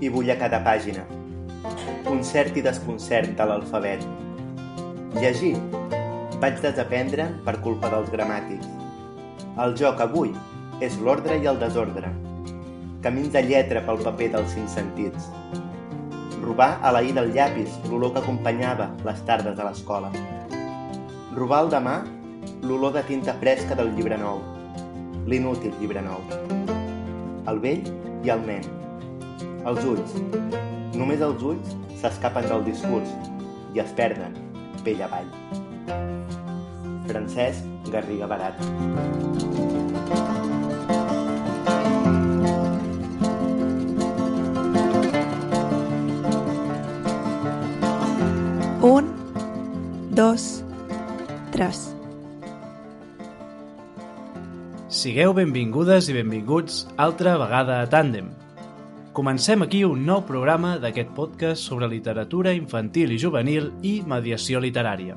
I vull a cada pàgina. Concert i desconcert de l'alfabet. Llegir vaig desaprendre per culpa dels gramàtics. El joc avui és l'ordre i el desordre. Camins de lletra pel paper dels cinc sentits. Robar a la i del llapis l'olor que acompanyava les tardes a l'escola. Robar el demà l'olor de tinta fresca del llibre nou. L'inútil llibre nou. El vell i el nen. Els ulls. Només els ulls s'escapen del discurs i es perden pell avall. Francesc Garriga Barat. Un, dos, tres. Sigueu benvingudes i benvinguts altra vegada a Tàndem. Comencem aquí un nou programa d'aquest podcast sobre literatura infantil i juvenil i mediació literària.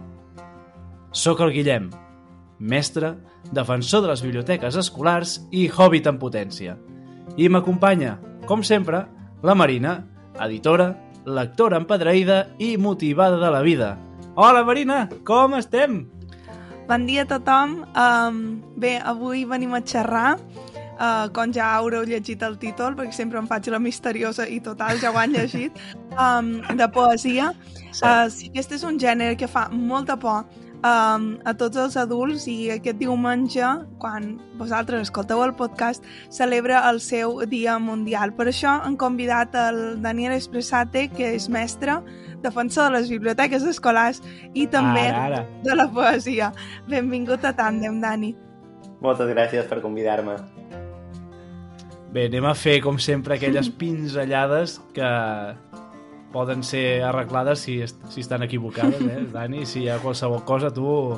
Soc el Guillem, mestre, defensor de les biblioteques escolars i hobbit en potència. I m'acompanya, com sempre, la Marina, editora, lectora empadreïda i motivada de la vida. Hola Marina, com estem? Bon dia a tothom. Um, bé, avui venim a xerrar, uh, com ja haureu llegit el títol, perquè sempre em faig la misteriosa i total, ja ho han llegit, um, de poesia. Uh, sí, aquest és un gènere que fa molta por um, a tots els adults i aquest diumenge, quan vosaltres escolteu el podcast, celebra el seu Dia Mundial. Per això hem convidat el Daniel Espressate, que és mestre, defensor de les biblioteques escolars i també Ara, ara. de la poesia. Benvingut a Tàndem, Dani. Moltes gràcies per convidar-me. Bé, anem a fer, com sempre, aquelles pinzellades que poden ser arreglades si, est- si estan equivocades, eh, Dani? Si hi ha qualsevol cosa, tu,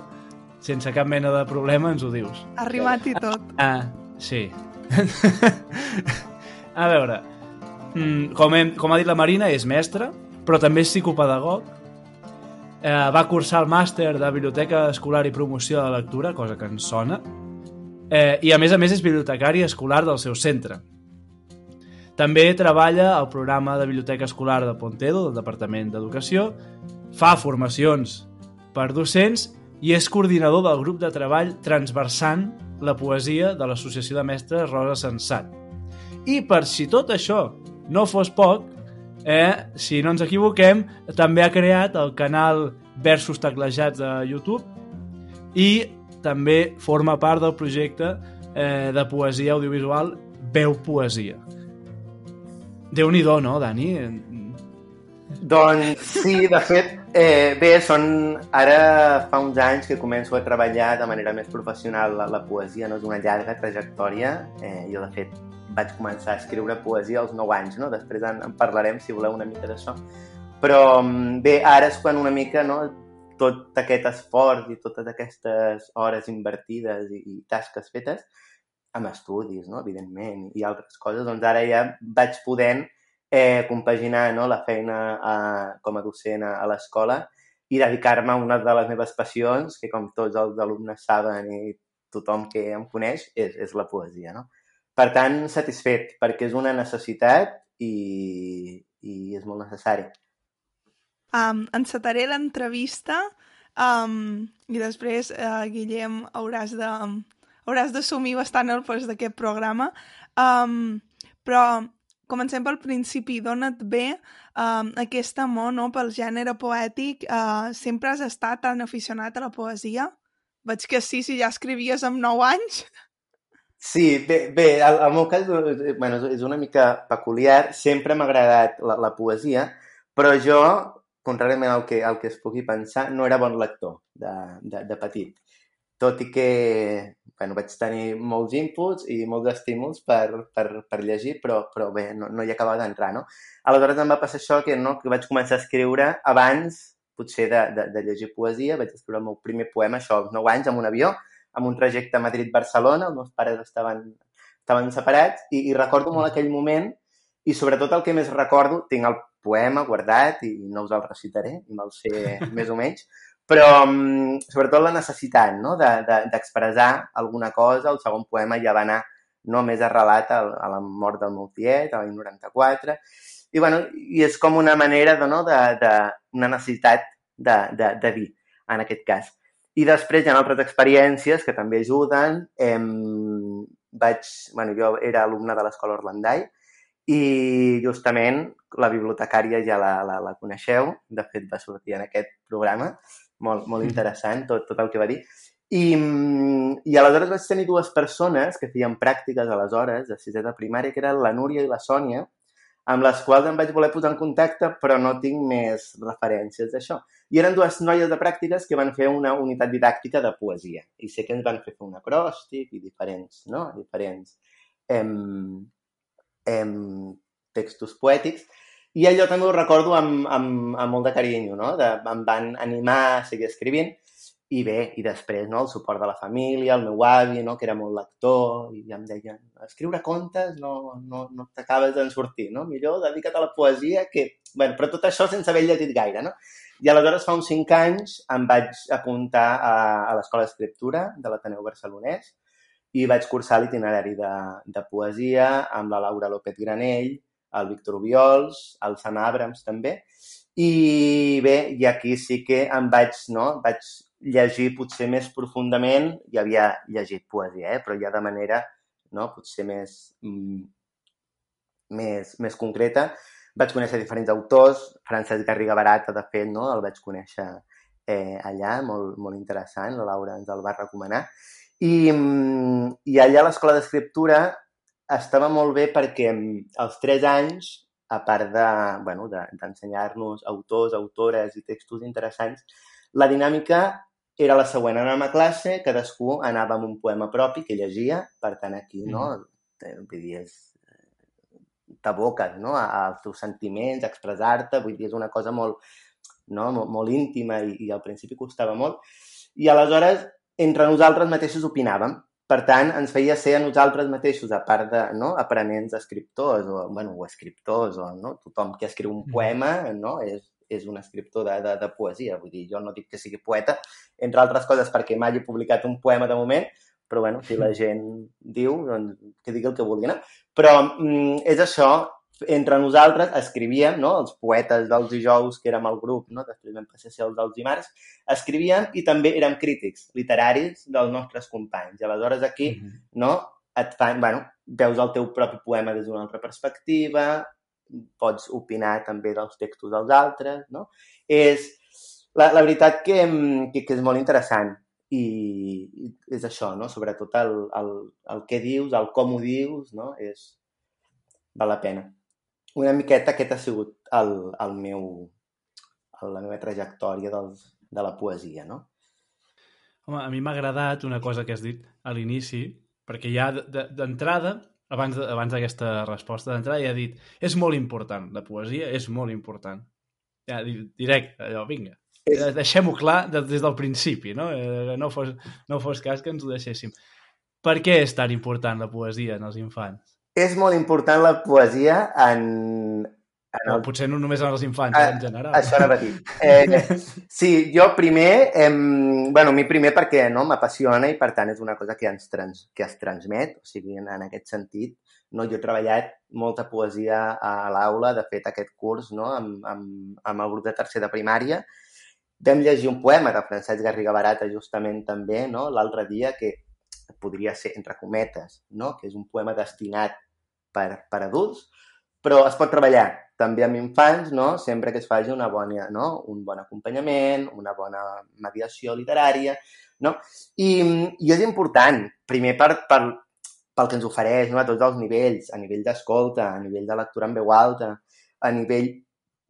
sense cap mena de problema, ens ho dius. Arrimat i tot. Ah, sí. a veure, mm, com, hem, com ha dit la Marina, és mestra, però també és psicopedagog. Eh, va cursar el màster de Biblioteca Escolar i Promoció de la Lectura, cosa que ens sona. Eh, I, a més a més, és bibliotecari escolar del seu centre. També treballa al programa de Biblioteca Escolar de Pontedo, del Departament d'Educació, fa formacions per docents i és coordinador del grup de treball transversant la poesia de l'Associació de Mestres Rosa Sensat. I per si tot això no fos poc, eh, si no ens equivoquem, també ha creat el canal Versos Teclejats de YouTube i també forma part del projecte eh, de poesia audiovisual Veu Poesia. Déu-n'hi-do, no, Dani? Doncs sí, de fet, eh, bé, són... Ara fa uns anys que començo a treballar de manera més professional la, la poesia, no és una llarga trajectòria. Eh, jo, de fet, vaig començar a escriure poesia als 9 anys, no? Després en, en parlarem, si voleu, una mica d'això. Però mm, bé, ara és quan una mica, no?, tot aquest esforç i totes aquestes hores invertides i, i tasques fetes, amb estudis, no?, evidentment, i altres coses, doncs ara ja vaig podent eh, compaginar no, la feina a, com a docent a, a l'escola i dedicar-me a una de les meves passions, que com tots els alumnes saben i tothom que em coneix, és, és la poesia. No? Per tant, satisfet, perquè és una necessitat i, i és molt necessari. Um, encetaré l'entrevista um, i després, uh, Guillem, hauràs de hauràs d'assumir bastant el pes d'aquest programa. Um, però comencem pel principi. D'on et ve um, aquest amor no, pel gènere poètic? Uh, sempre has estat tan aficionat a la poesia? Veig que sí, si ja escrivies amb 9 anys. Sí, bé, bé el, el meu cas bueno, és una mica peculiar. Sempre m'ha agradat la, la poesia, però jo, contràriament al que, al que es pugui pensar, no era bon lector de, de, de petit. Tot i que bueno, vaig tenir molts inputs i molts estímuls per, per, per llegir, però, però bé, no, no hi acabava d'entrar, no? Aleshores em va passar això que, no, que vaig començar a escriure abans, potser, de, de, de llegir poesia. Vaig escriure el meu primer poema, això, als 9 anys, amb un avió, amb un trajecte a Madrid-Barcelona, els meus pares estaven, estaven separats, i, i recordo molt aquell moment, i sobretot el que més recordo, tinc el poema guardat i no us el recitaré, me'l sé més o menys, però um, sobretot la necessitat no? d'expressar de, de, alguna cosa. El segon poema ja va anar no més arrelat a, a la mort del meu tiet, a l'any 94, i, bueno, i és com una manera de, no, de, de, una necessitat de, de, de dir, en aquest cas. I després hi ha altres experiències que també ajuden. Em, vaig, bueno, jo era alumne de l'escola Orlandai i justament la bibliotecària ja la, la, la coneixeu, de fet va sortir en aquest programa, molt, molt interessant tot, tot el que va dir. I, I aleshores vaig tenir dues persones que feien pràctiques aleshores, de sisè de primària, que eren la Núria i la Sònia, amb les quals em vaig voler posar en contacte, però no tinc més referències d'això. I eren dues noies de pràctiques que van fer una unitat didàctica de poesia. I sé que ens van fer fer un acròstic i diferents, no? diferents em, em, textos poètics. I allò també ho recordo amb, amb, amb molt de carinyo, no? De, em van animar a seguir escrivint i bé, i després no, el suport de la família, el meu avi, no, que era molt lector, i em deien, escriure contes no, no, no t'acabes d'en sortir, no? millor dedica't a la poesia, que... Bueno, però tot això sense haver llegit gaire, no? I aleshores fa uns cinc anys em vaig apuntar a, a l'Escola d'Escriptura de l'Ateneu Barcelonès i vaig cursar l'itinerari de, de poesia amb la Laura López Granell, el Víctor Obiols, el Sam Abrams també, i bé, i aquí sí que em vaig, no, vaig llegir potser més profundament, ja havia llegit poesia, eh? però ja de manera no? potser més, mm, més, més concreta. Vaig conèixer diferents autors, Francesc Garriga Barata, de fet, no? el vaig conèixer eh, allà, molt, molt interessant, la Laura ens el va recomanar. I, mm, i allà a l'escola d'escriptura estava molt bé perquè mm, als tres anys, a part d'ensenyar-nos de, bueno, autors, autores i textos interessants, la dinàmica era la següent. Anàvem a classe, cadascú anava amb un poema propi que llegia, per tant aquí, no? Mm. Vull dir, és t'aboques no? als teus sentiments, a expressar-te, vull dir, és una cosa molt, no? molt, molt íntima i, i al principi costava molt. I aleshores, entre nosaltres mateixos opinàvem. Per tant, ens feia ser a nosaltres mateixos, a part de no? aprenents escriptors o, bueno, o escriptors o no? tothom que escriu un mm. poema no? és, és un escriptor de, de, de poesia. Vull dir, jo no dic que sigui poeta, entre altres coses perquè mai he publicat un poema de moment, però bueno, si la gent diu, doncs que digui el que vulgui, no? Però mm, és això, entre nosaltres escrivíem, no? els poetes dels dijous, que érem el grup, no? després vam passar a ser els dels dimarts, escrivíem i també érem crítics literaris dels nostres companys. I aleshores aquí, mm -hmm. no? et fan, bueno, veus el teu propi poema des d'una altra perspectiva, pots opinar també dels textos dels altres, no? És la, la veritat que, que, que és molt interessant i, i és això, no? Sobretot el, el, el què dius, el com ho dius, no? És... Val la pena. Una miqueta aquest ha sigut el, el meu, el, la meva trajectòria dels, de la poesia, no? Home, a mi m'ha agradat una cosa que has dit a l'inici, perquè ja d'entrada abans abans d'aquesta resposta d'entrada, ja ha dit és molt important, la poesia és molt important. Ja, directe, allò, vinga. És... Deixem-ho clar des del principi, no? Eh, no fos, no fos cas que ens ho deixéssim. Per què és tan important la poesia en els infants? És molt important la poesia en, en el... potser no només en els infants, ah, en general. Això anava a dir. Eh, sí, jo primer, eh, bueno, a mi primer perquè no m'apassiona i per tant és una cosa que, ens trans, que es transmet, o sigui, en, en aquest sentit, no? jo he treballat molta poesia a l'aula, de fet aquest curs no? amb, amb, amb el grup de tercer de primària, vam llegir un poema de Francesc Garriga Barata justament també no? l'altre dia que podria ser entre cometes, no? que és un poema destinat per, per adults, però es pot treballar també amb infants, no? sempre que es faci una bona, no? un bon acompanyament, una bona mediació literària, no? I, i és important, primer per, per, pel que ens ofereix no? a tots els nivells, a nivell d'escolta, a nivell de lectura en veu alta, a nivell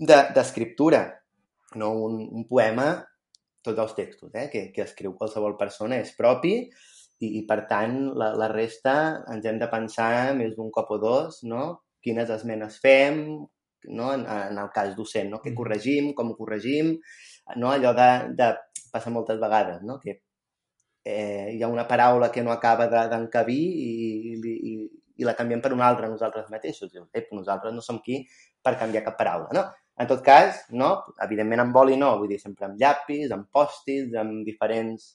d'escriptura. De, no? un, un poema, tots els textos eh? que, que escriu qualsevol persona és propi i, i per tant, la, la resta ens hem de pensar més d'un cop o dos, no? quines esmenes fem, no? en, en el cas docent, no? què mm. corregim, com ho corregim, no? allò de, de passa moltes vegades, no? que eh, hi ha una paraula que no acaba d'encabir i, i, i, i la canviem per una altra nosaltres mateixos. Dius, eh, nosaltres no som qui per canviar cap paraula. No? En tot cas, no? evidentment amb boli no, vull dir sempre amb llapis, amb pòstits, amb diferents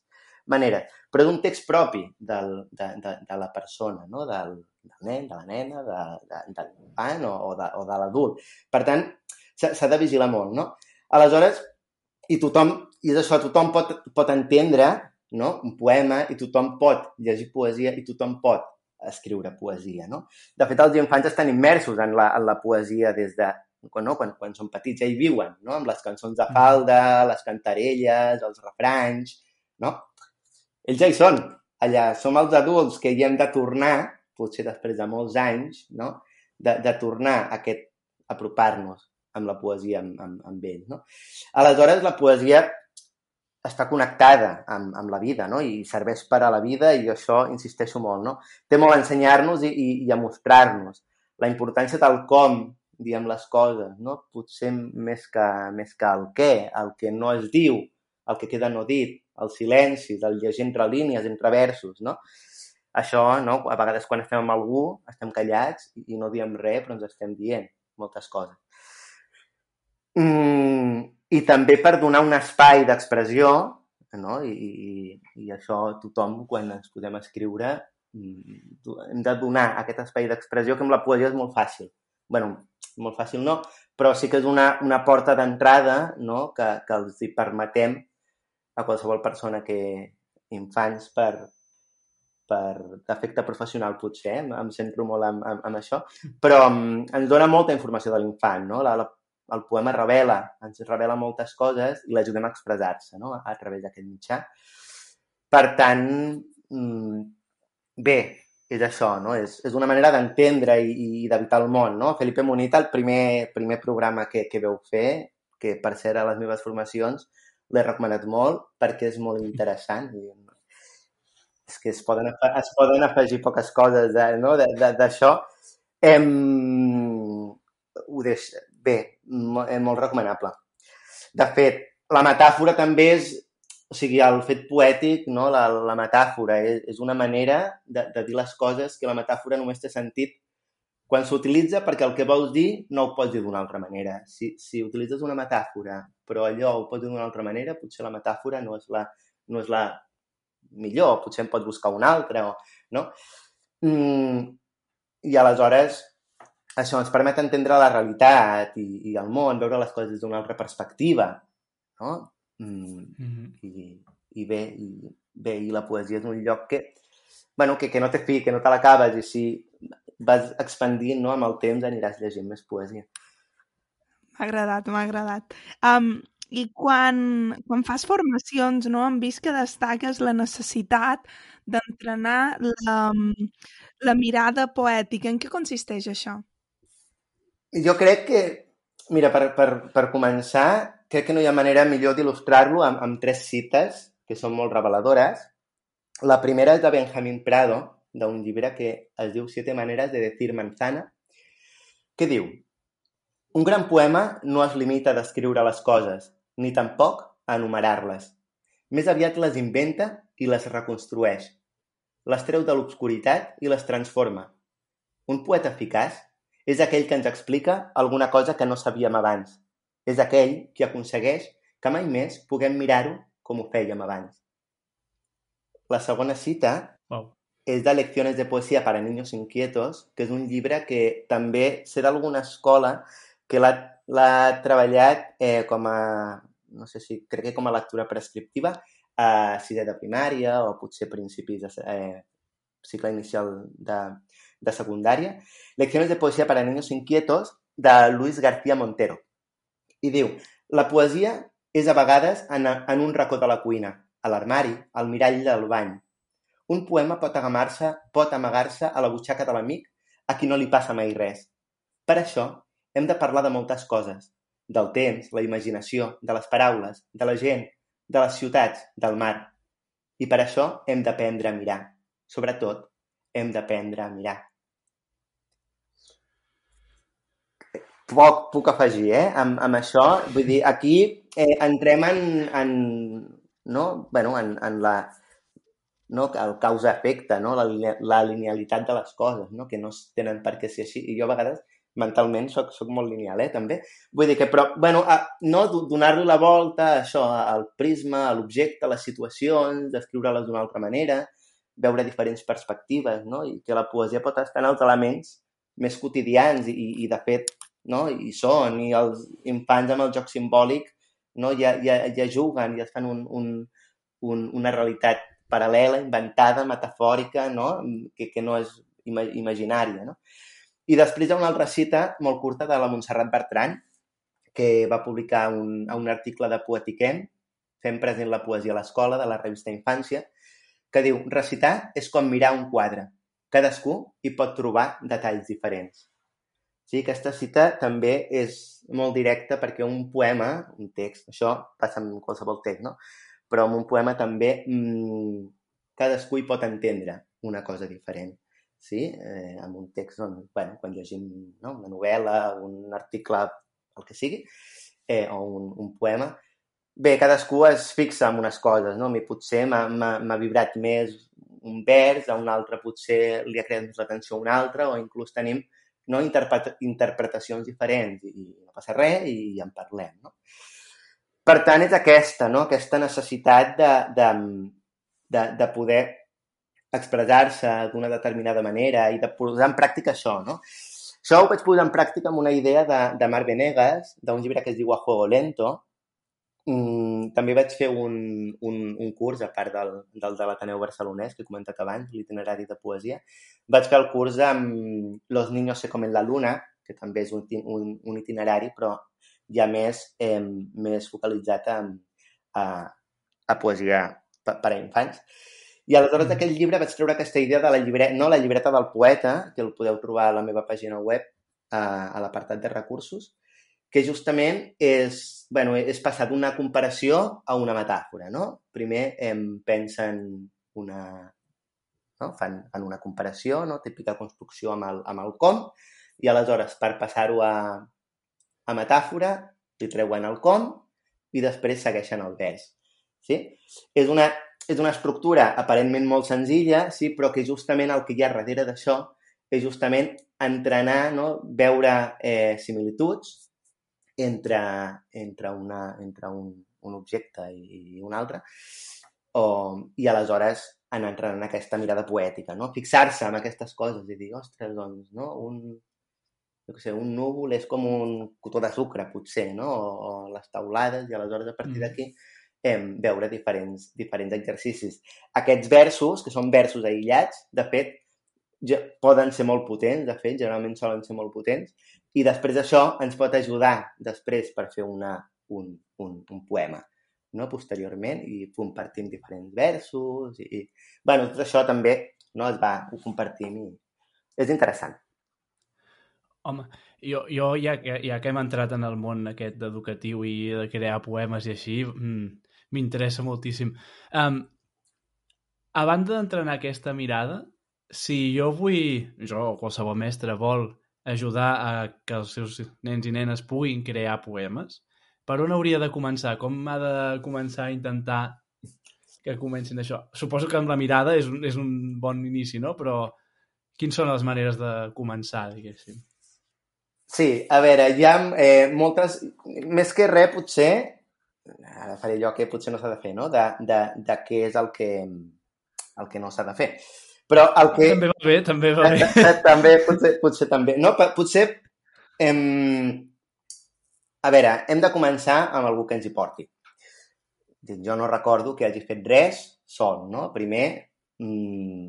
maneres, però d'un text propi del, de, de, de la persona, no? del, del nen, de la nena, de, de, de l'infant o, o de, o de l'adult. Per tant, s'ha de vigilar molt, no? Aleshores, i tothom, i és això, tothom pot, pot entendre no? un poema i tothom pot llegir poesia i tothom pot escriure poesia, no? De fet, els infants estan immersos en la, en la poesia des de no? quan, quan són petits, ja hi viuen, no? amb les cançons de falda, les cantarelles, els refranys, no? Ells ja hi són, allà. Som els adults que hi hem de tornar, potser després de molts anys, no? de, de tornar a aquest, apropar-nos amb la poesia amb, amb, amb ells. No? Aleshores, la poesia està connectada amb, amb la vida no? i serveix per a la vida i això insisteixo molt. No? Té molt a ensenyar-nos i, i, i a mostrar-nos la importància del com diem les coses, no? potser més que, més que el què, el que no es diu, el que queda no dit, el silenci, el llegir entre línies, entre versos, no? Això, no? a vegades quan estem amb algú estem callats i no diem res, però ens estem dient moltes coses. Mm, I també per donar un espai d'expressió, no? I, i, i això tothom, quan ens podem escriure, mm, hem de donar aquest espai d'expressió que amb la poesia és molt fàcil. bueno, molt fàcil no, però sí que és una, una porta d'entrada no? que, que els hi permetem a qualsevol persona que infants per, per defecte professional potser, eh? em centro molt en, en, en això, però um, ens dona molta informació de l'infant, no? La, la, el poema revela, ens revela moltes coses i l'ajudem a expressar-se no? a, a través d'aquest mitjà. Per tant, mm, bé, és això, no? És, és una manera d'entendre i, i d'evitar el món, no? Felipe Monita, el primer, primer programa que, que veu fer, que per ser a les meves formacions l'he recomanat molt perquè és molt interessant. I, és que es poden, es poden afegir poques coses eh, no? d'això. Em... Ho deix... Bé, molt recomanable. De fet, la metàfora també és o sigui, el fet poètic, no? la, la metàfora, és, és una manera de, de dir les coses que la metàfora només té sentit quan s'utilitza perquè el que vols dir no ho pots dir d'una altra manera. Si, si utilitzes una metàfora però allò ho pots dir d'una altra manera, potser la metàfora no és la, no és la millor, potser en pots buscar una altra, o, no? Mm, I aleshores això ens permet entendre la realitat i, i el món, veure les coses d'una altra perspectiva, no? Mm, mm -hmm. i, i bé, i bé, i la poesia és un lloc que, bueno, que, que no té fi, que no te l'acabes, i si vas expandint no, amb el temps aniràs llegint més poesia. M'ha agradat, m'ha agradat. Um, I quan, quan fas formacions, no, hem vist que destaques la necessitat d'entrenar la, la mirada poètica. En què consisteix això? Jo crec que, mira, per, per, per començar, crec que no hi ha manera millor d'il·lustrar-lo amb, amb tres cites que són molt reveladores. La primera és de Benjamín Prado, d'un llibre que es diu Siete maneres de decir manzana, que diu Un gran poema no es limita a descriure les coses, ni tampoc a enumerar-les. Més aviat les inventa i les reconstrueix. Les treu de l'obscuritat i les transforma. Un poeta eficaç és aquell que ens explica alguna cosa que no sabíem abans, és aquell qui aconsegueix que mai més puguem mirar-ho com ho fèiem abans. La segona cita wow. És de Lecciones de poesia para niños inquietos, que és un llibre que també sé d'alguna escola que l'ha treballat eh, com a, no sé si, crec que com a lectura prescriptiva a sisè de primària o potser principis de eh, cicle inicial de, de secundària. Lecciones de poesia para niños inquietos de Luis García Montero i diu «La poesia és a vegades en, en un racó de la cuina, a l'armari, al mirall del bany. Un poema pot pot amagar-se a la butxaca de l'amic a qui no li passa mai res. Per això, hem de parlar de moltes coses. Del temps, la imaginació, de les paraules, de la gent, de les ciutats, del mar. I per això hem d'aprendre a mirar. Sobretot, hem d'aprendre a mirar. poc puc afegir, eh? Amb, amb això, vull dir, aquí eh, entrem en, en, no? bueno, en, en la, no? el causa-efecte, no? la, la linealitat de les coses, no? que no tenen per què ser així. I jo a vegades mentalment soc, soc molt lineal, eh, també. Vull dir que, però, bueno, a, no donar-li la volta a això, al prisma, a l'objecte, a les situacions, descriure-les d'una altra manera, veure diferents perspectives, no? I que la poesia pot estar en els elements més quotidians i, i de fet, no? I són, i els infants amb el joc simbòlic no? ja, ja, ja juguen, ja es fan un, un, un, una realitat paral·lela, inventada, metafòrica, no? Que, que no és imaginària. No? I després hi ha una altra cita molt curta de la Montserrat Bertran, que va publicar un, un article de Poetiquem, fent present la poesia a l'escola, de la revista Infància, que diu «Recitar és com mirar un quadre. Cadascú hi pot trobar detalls diferents». Sí, aquesta cita també és molt directa perquè un poema, un text, això passa amb qualsevol text, no? Però en un poema també mmm, cadascú hi pot entendre una cosa diferent. Sí? Eh, amb un text, doncs, bueno, quan llegim no? una novel·la, un article, el que sigui, eh, o un, un poema, bé, cadascú es fixa en unes coses, no? A mi potser m'ha vibrat més un vers, a un altre potser li ha creat més l'atenció un altre, o inclús tenim no? Interpret interpretacions diferents i, i no passa res i en parlem. No? Per tant, és aquesta, no? aquesta necessitat de, de, de, de poder expressar-se d'una determinada manera i de posar en pràctica això. No? Això ho vaig posar en pràctica amb una idea de, de Marc Venegas, d'un llibre que es diu A Juego Lento, Mm, també vaig fer un, un, un curs, a part del, del de l'Ateneu Barcelonès, que he comentat abans, l'itinerari de poesia. Vaig fer el curs amb Los niños se comen la luna, que també és un, un, un itinerari, però ja més, eh, més focalitzat a, a, a poesia per, per a infants. I aleshores mm. d'aquest llibre vaig treure aquesta idea de la llibreta, no, la llibreta del poeta, que el podeu trobar a la meva pàgina web, a, a l'apartat de recursos, que justament és, bueno, és passar d'una comparació a una metàfora, no? Primer em pensen una... No? Fan, fan una comparació, no? típica construcció amb el, amb el com, i aleshores, per passar-ho a, a metàfora, li treuen el com i després segueixen el vers. Sí? És una, és una estructura aparentment molt senzilla, sí, però que justament el que hi ha darrere d'això és justament entrenar, no? veure eh, similituds, entre, entre, una, entre un, un objecte i, i un altre, o, i aleshores anar entrant en aquesta mirada poètica, no? Fixar-se en aquestes coses i dir, ostres, doncs, no? Un, jo sé, un núvol és com un cotó de sucre, potser, no? O, o les taulades, i aleshores a partir mm. d'aquí hem veure diferents, diferents exercicis. Aquests versos, que són versos aïllats, de fet, ja poden ser molt potents, de fet, generalment solen ser molt potents, i després això ens pot ajudar després per fer una, un, un, un poema no? posteriorment i compartim diferents versos i, i bueno, tot això també no, es va, ho compartim i és interessant. Home, jo, jo ja, ja que hem entrat en el món aquest educatiu i de crear poemes i així, mm, m'interessa moltíssim. Um, a banda d'entrenar aquesta mirada, si jo vull, jo o qualsevol mestre vol ajudar a que els seus nens i nenes puguin crear poemes, per on hauria de començar? Com ha de començar a intentar que comencin això? Suposo que amb la mirada és un, és un bon inici, no? Però quines són les maneres de començar, diguéssim? Sí, a veure, hi ha eh, moltes... Més que res, potser, ara faré allò que potser no s'ha de fer, no? De, de, de què és el que, el que no s'ha de fer. Però el que... També va bé, també va bé. també, potser, potser també. No, potser... Hem... A veure, hem de començar amb algú que ens hi porti. Jo no recordo que hagi fet res sol, no? Primer, mmm,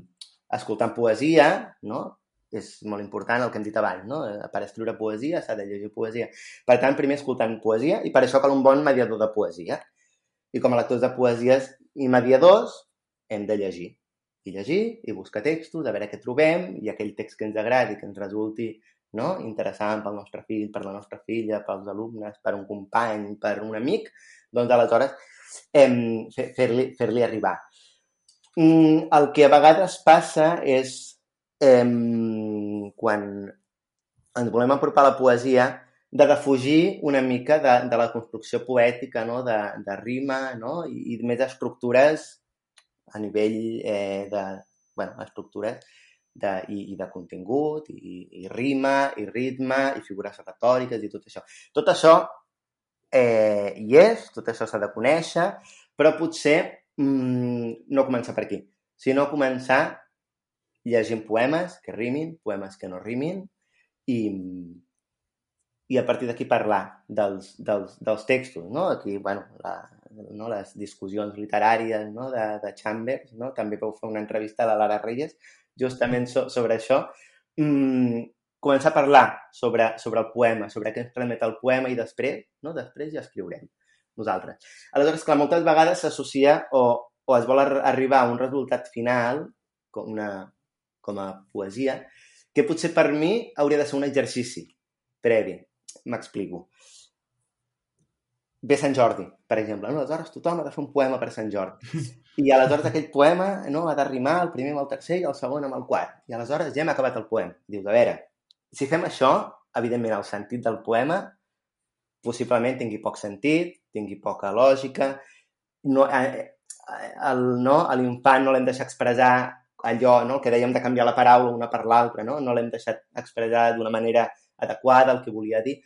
escoltant poesia, no? És molt important el que hem dit abans, no? Per escriure poesia s'ha de llegir poesia. Per tant, primer escoltant poesia, i per això cal un bon mediador de poesia. I com a lectors de poesies i mediadors, hem de llegir i llegir i buscar textos, a veure què trobem i aquell text que ens agradi, que ens resulti no? interessant pel nostre fill, per la nostra filla, pels alumnes, per un company, per un amic, doncs aleshores fer-li fer, fer arribar. Mm, el que a vegades passa és em, quan ens volem apropar a la poesia de defugir una mica de, de la construcció poètica, no? de, de rima no? I, i més estructures a nivell eh, de bueno, estructures de, i, i de contingut, i, i rima, i ritme, i figures retòriques, i tot això. Tot això eh, hi és, tot això s'ha de conèixer, però potser mm, no començar per aquí, sinó començar llegint poemes que rimin, poemes que no rimin, i, i a partir d'aquí parlar dels, dels, dels textos, no? Aquí, bueno, la, no? les discussions literàries no? de, de Chambers, no? també vau fer una entrevista a la Lara Reyes justament so, sobre això. Mm, començar a parlar sobre, sobre el poema, sobre què ens transmet el poema i després, no? després ja escriurem nosaltres. Aleshores, clar, moltes vegades s'associa o, o es vol arribar a un resultat final, com, una, com a poesia, que potser per mi hauria de ser un exercici previ. M'explico ve Sant Jordi, per exemple. No? Aleshores tothom ha de fer un poema per Sant Jordi. I aleshores aquell poema no, ha de rimar el primer amb el tercer i el segon amb el quart. I aleshores ja hem acabat el poema. Dius, a veure, si fem això, evidentment el sentit del poema possiblement tingui poc sentit, tingui poca lògica, no, eh, el, no, a l'infant no l'hem deixat expressar allò no, que dèiem de canviar la paraula una per l'altra, no, no l'hem deixat expressar d'una manera adequada el que volia dir.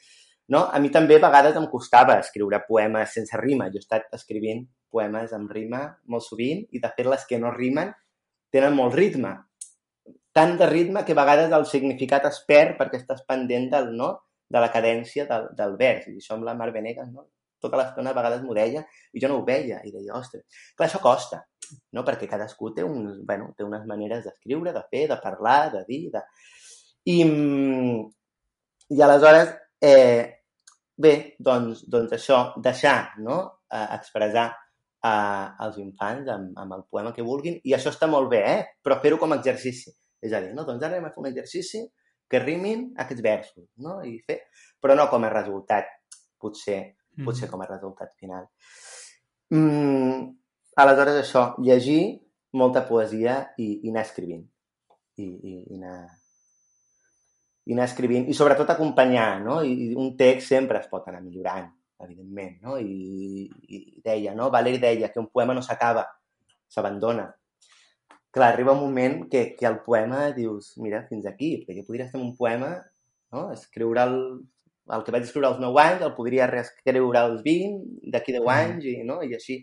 No? A mi també a vegades em costava escriure poemes sense rima. Jo he estat escrivint poemes amb rima molt sovint i, de fet, les que no rimen tenen molt ritme. Tant de ritme que a vegades el significat es perd perquè estàs pendent del, no? de la cadència del, del vers. I això amb la Mar Venegas, no? tota l'estona a vegades m'ho deia i jo no ho veia. I deia, ostres, clar, això costa, no? perquè cadascú té, uns, bueno, té unes maneres d'escriure, de fer, de parlar, de dir... De... I, mm, I aleshores Eh, bé, doncs, doncs això, deixar no? eh, expressar eh, als infants amb, amb el poema que vulguin, i això està molt bé, eh? però fer-ho com a exercici. És a dir, no? doncs ara anem a fer un exercici que rimin aquests versos, no? I fer... però no com a resultat, potser, mm. potser com a resultat final. Mm, aleshores, això, llegir molta poesia i, i anar escrivint. I, i, i anar, i anar escrivint, i sobretot acompanyar, no? I un text sempre es pot anar millorant, evidentment, no? I, i deia, no? Valeri deia que un poema no s'acaba, s'abandona. Clar, arriba un moment que, que el poema dius, mira, fins aquí, perquè jo podria estar en un poema, no? Escriure el, el que vaig escriure als 9 anys, el podria reescriure als 20, d'aquí 10 mm. anys, i, no? I així,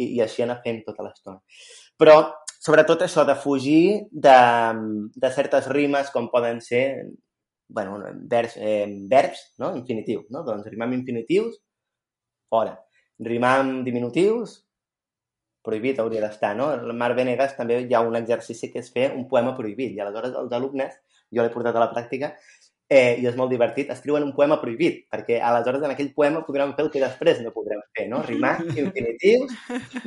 i, i així anar fent tota l'estona. Però, sobretot això de fugir de, de certes rimes com poden ser bueno, vers, eh, verbs, no? infinitiu, no? Doncs rimar amb infinitius, fora. Rimar amb diminutius, prohibit hauria d'estar, no? El Mar Venegas també hi ha un exercici que és fer un poema prohibit, i aleshores els alumnes, jo l'he portat a la pràctica, eh, i és molt divertit, escriuen un poema prohibit, perquè aleshores en aquell poema podrem fer el que després no podrem fer, no? Rimar infinitius,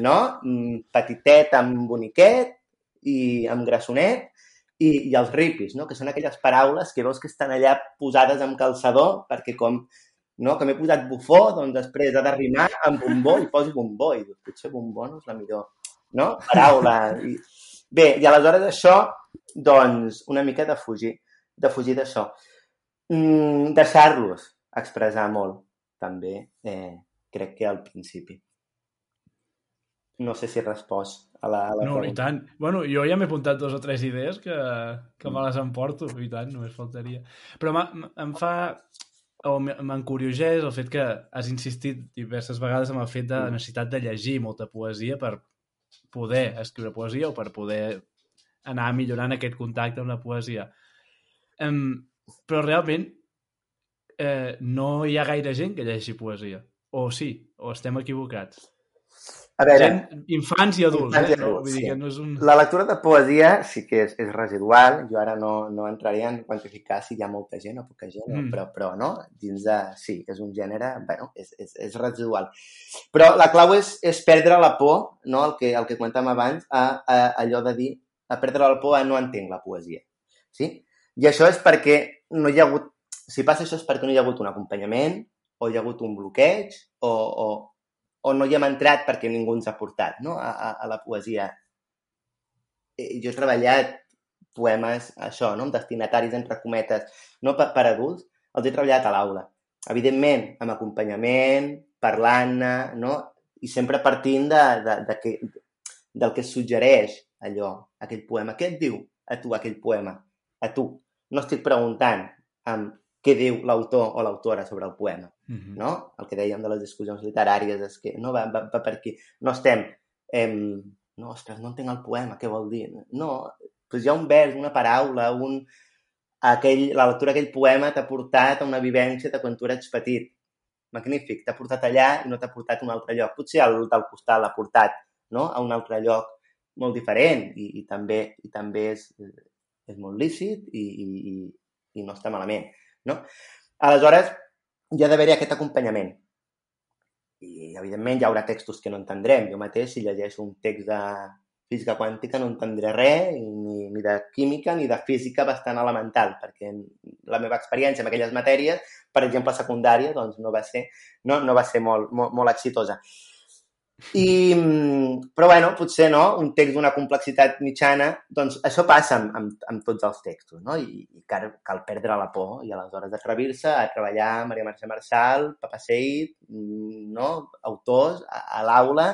no? Mm, petitet amb boniquet i amb grassonet, i, i els ripis, no? que són aquelles paraules que veus que estan allà posades amb calçador perquè com no? que m'he posat bufó, doncs després ha de rimar amb bombó i poso bombó i dius, potser bombó no és la millor no? paraula. I... Bé, i aleshores això, doncs, una mica de fugir, de fugir d'això. Mm, Deixar-los expressar molt, també, eh, crec que al principi. No sé si he respost a la, a la No, pregunta. i tant. Bueno, jo ja m'he apuntat dos o tres idees que, que me les emporto, i tant, només faltaria. Però em fa o m'encurioseix el fet que has insistit diverses vegades en el fet de la necessitat de llegir molta poesia per poder escriure poesia o per poder anar millorant aquest contacte amb la poesia. Um, però realment eh, no hi ha gaire gent que llegeixi poesia. O sí, o estem equivocats. A veure... Gent, infants i adults, infants eh? I adults, no? Vull sí. dir que no és un... La lectura de poesia sí que és, és residual. Jo ara no, no entraria en quantificar si hi ha molta gent o poca gent, mm. però, però no, dins de... Sí, és un gènere... bueno, és, és, és residual. Però la clau és, és perdre la por, no? el, que, el que comentàvem abans, a, a, allò de dir a perdre la por a no entenc la poesia. Sí? I això és perquè no hi ha hagut... Si passa això és perquè no hi ha hagut un acompanyament o hi ha hagut un bloqueig o, o, o no hi hem entrat perquè ningú ens ha portat no? a, a, a la poesia. I jo he treballat poemes, això, no? amb destinataris, entre cometes, no per, per adults, els he treballat a l'aula. Evidentment, amb acompanyament, parlant-ne, no? i sempre partint de, de, de que, del que suggereix allò, aquell poema. Què et diu a tu aquell poema, a tu. No estic preguntant um, què diu l'autor o l'autora sobre el poema, Mm -hmm. no? El que dèiem de les discussions literàries és que no va, va, va per aquí. No estem... Em, no, ostres, no entenc el poema, què vol dir? No, doncs hi ha un vers, una paraula, un... Aquell, la lectura d'aquell poema t'ha portat a una vivència de quan tu eres petit. Magnífic, t'ha portat allà i no t'ha portat a un altre lloc. Potser el del costat l'ha portat no? a un altre lloc molt diferent i, i també, i també és, és molt lícit i, i, i, i no està malament. No? Aleshores, hi ha d'haver-hi aquest acompanyament. I, evidentment, hi haurà textos que no entendrem. Jo mateix, si llegeixo un text de física quàntica, no entendré res, ni, ni de química ni de física bastant elemental, perquè la meva experiència en aquelles matèries, per exemple, secundària, doncs no va ser, no, no va ser molt, molt, molt exitosa. I, però, bueno, potser no, un text d'una complexitat mitjana, doncs això passa amb, amb, amb tots els textos, no? I, i cal, cal perdre la por i aleshores atrevir-se a treballar Maria Mercè Marçal, Papa Seid, no? autors a, a l'aula,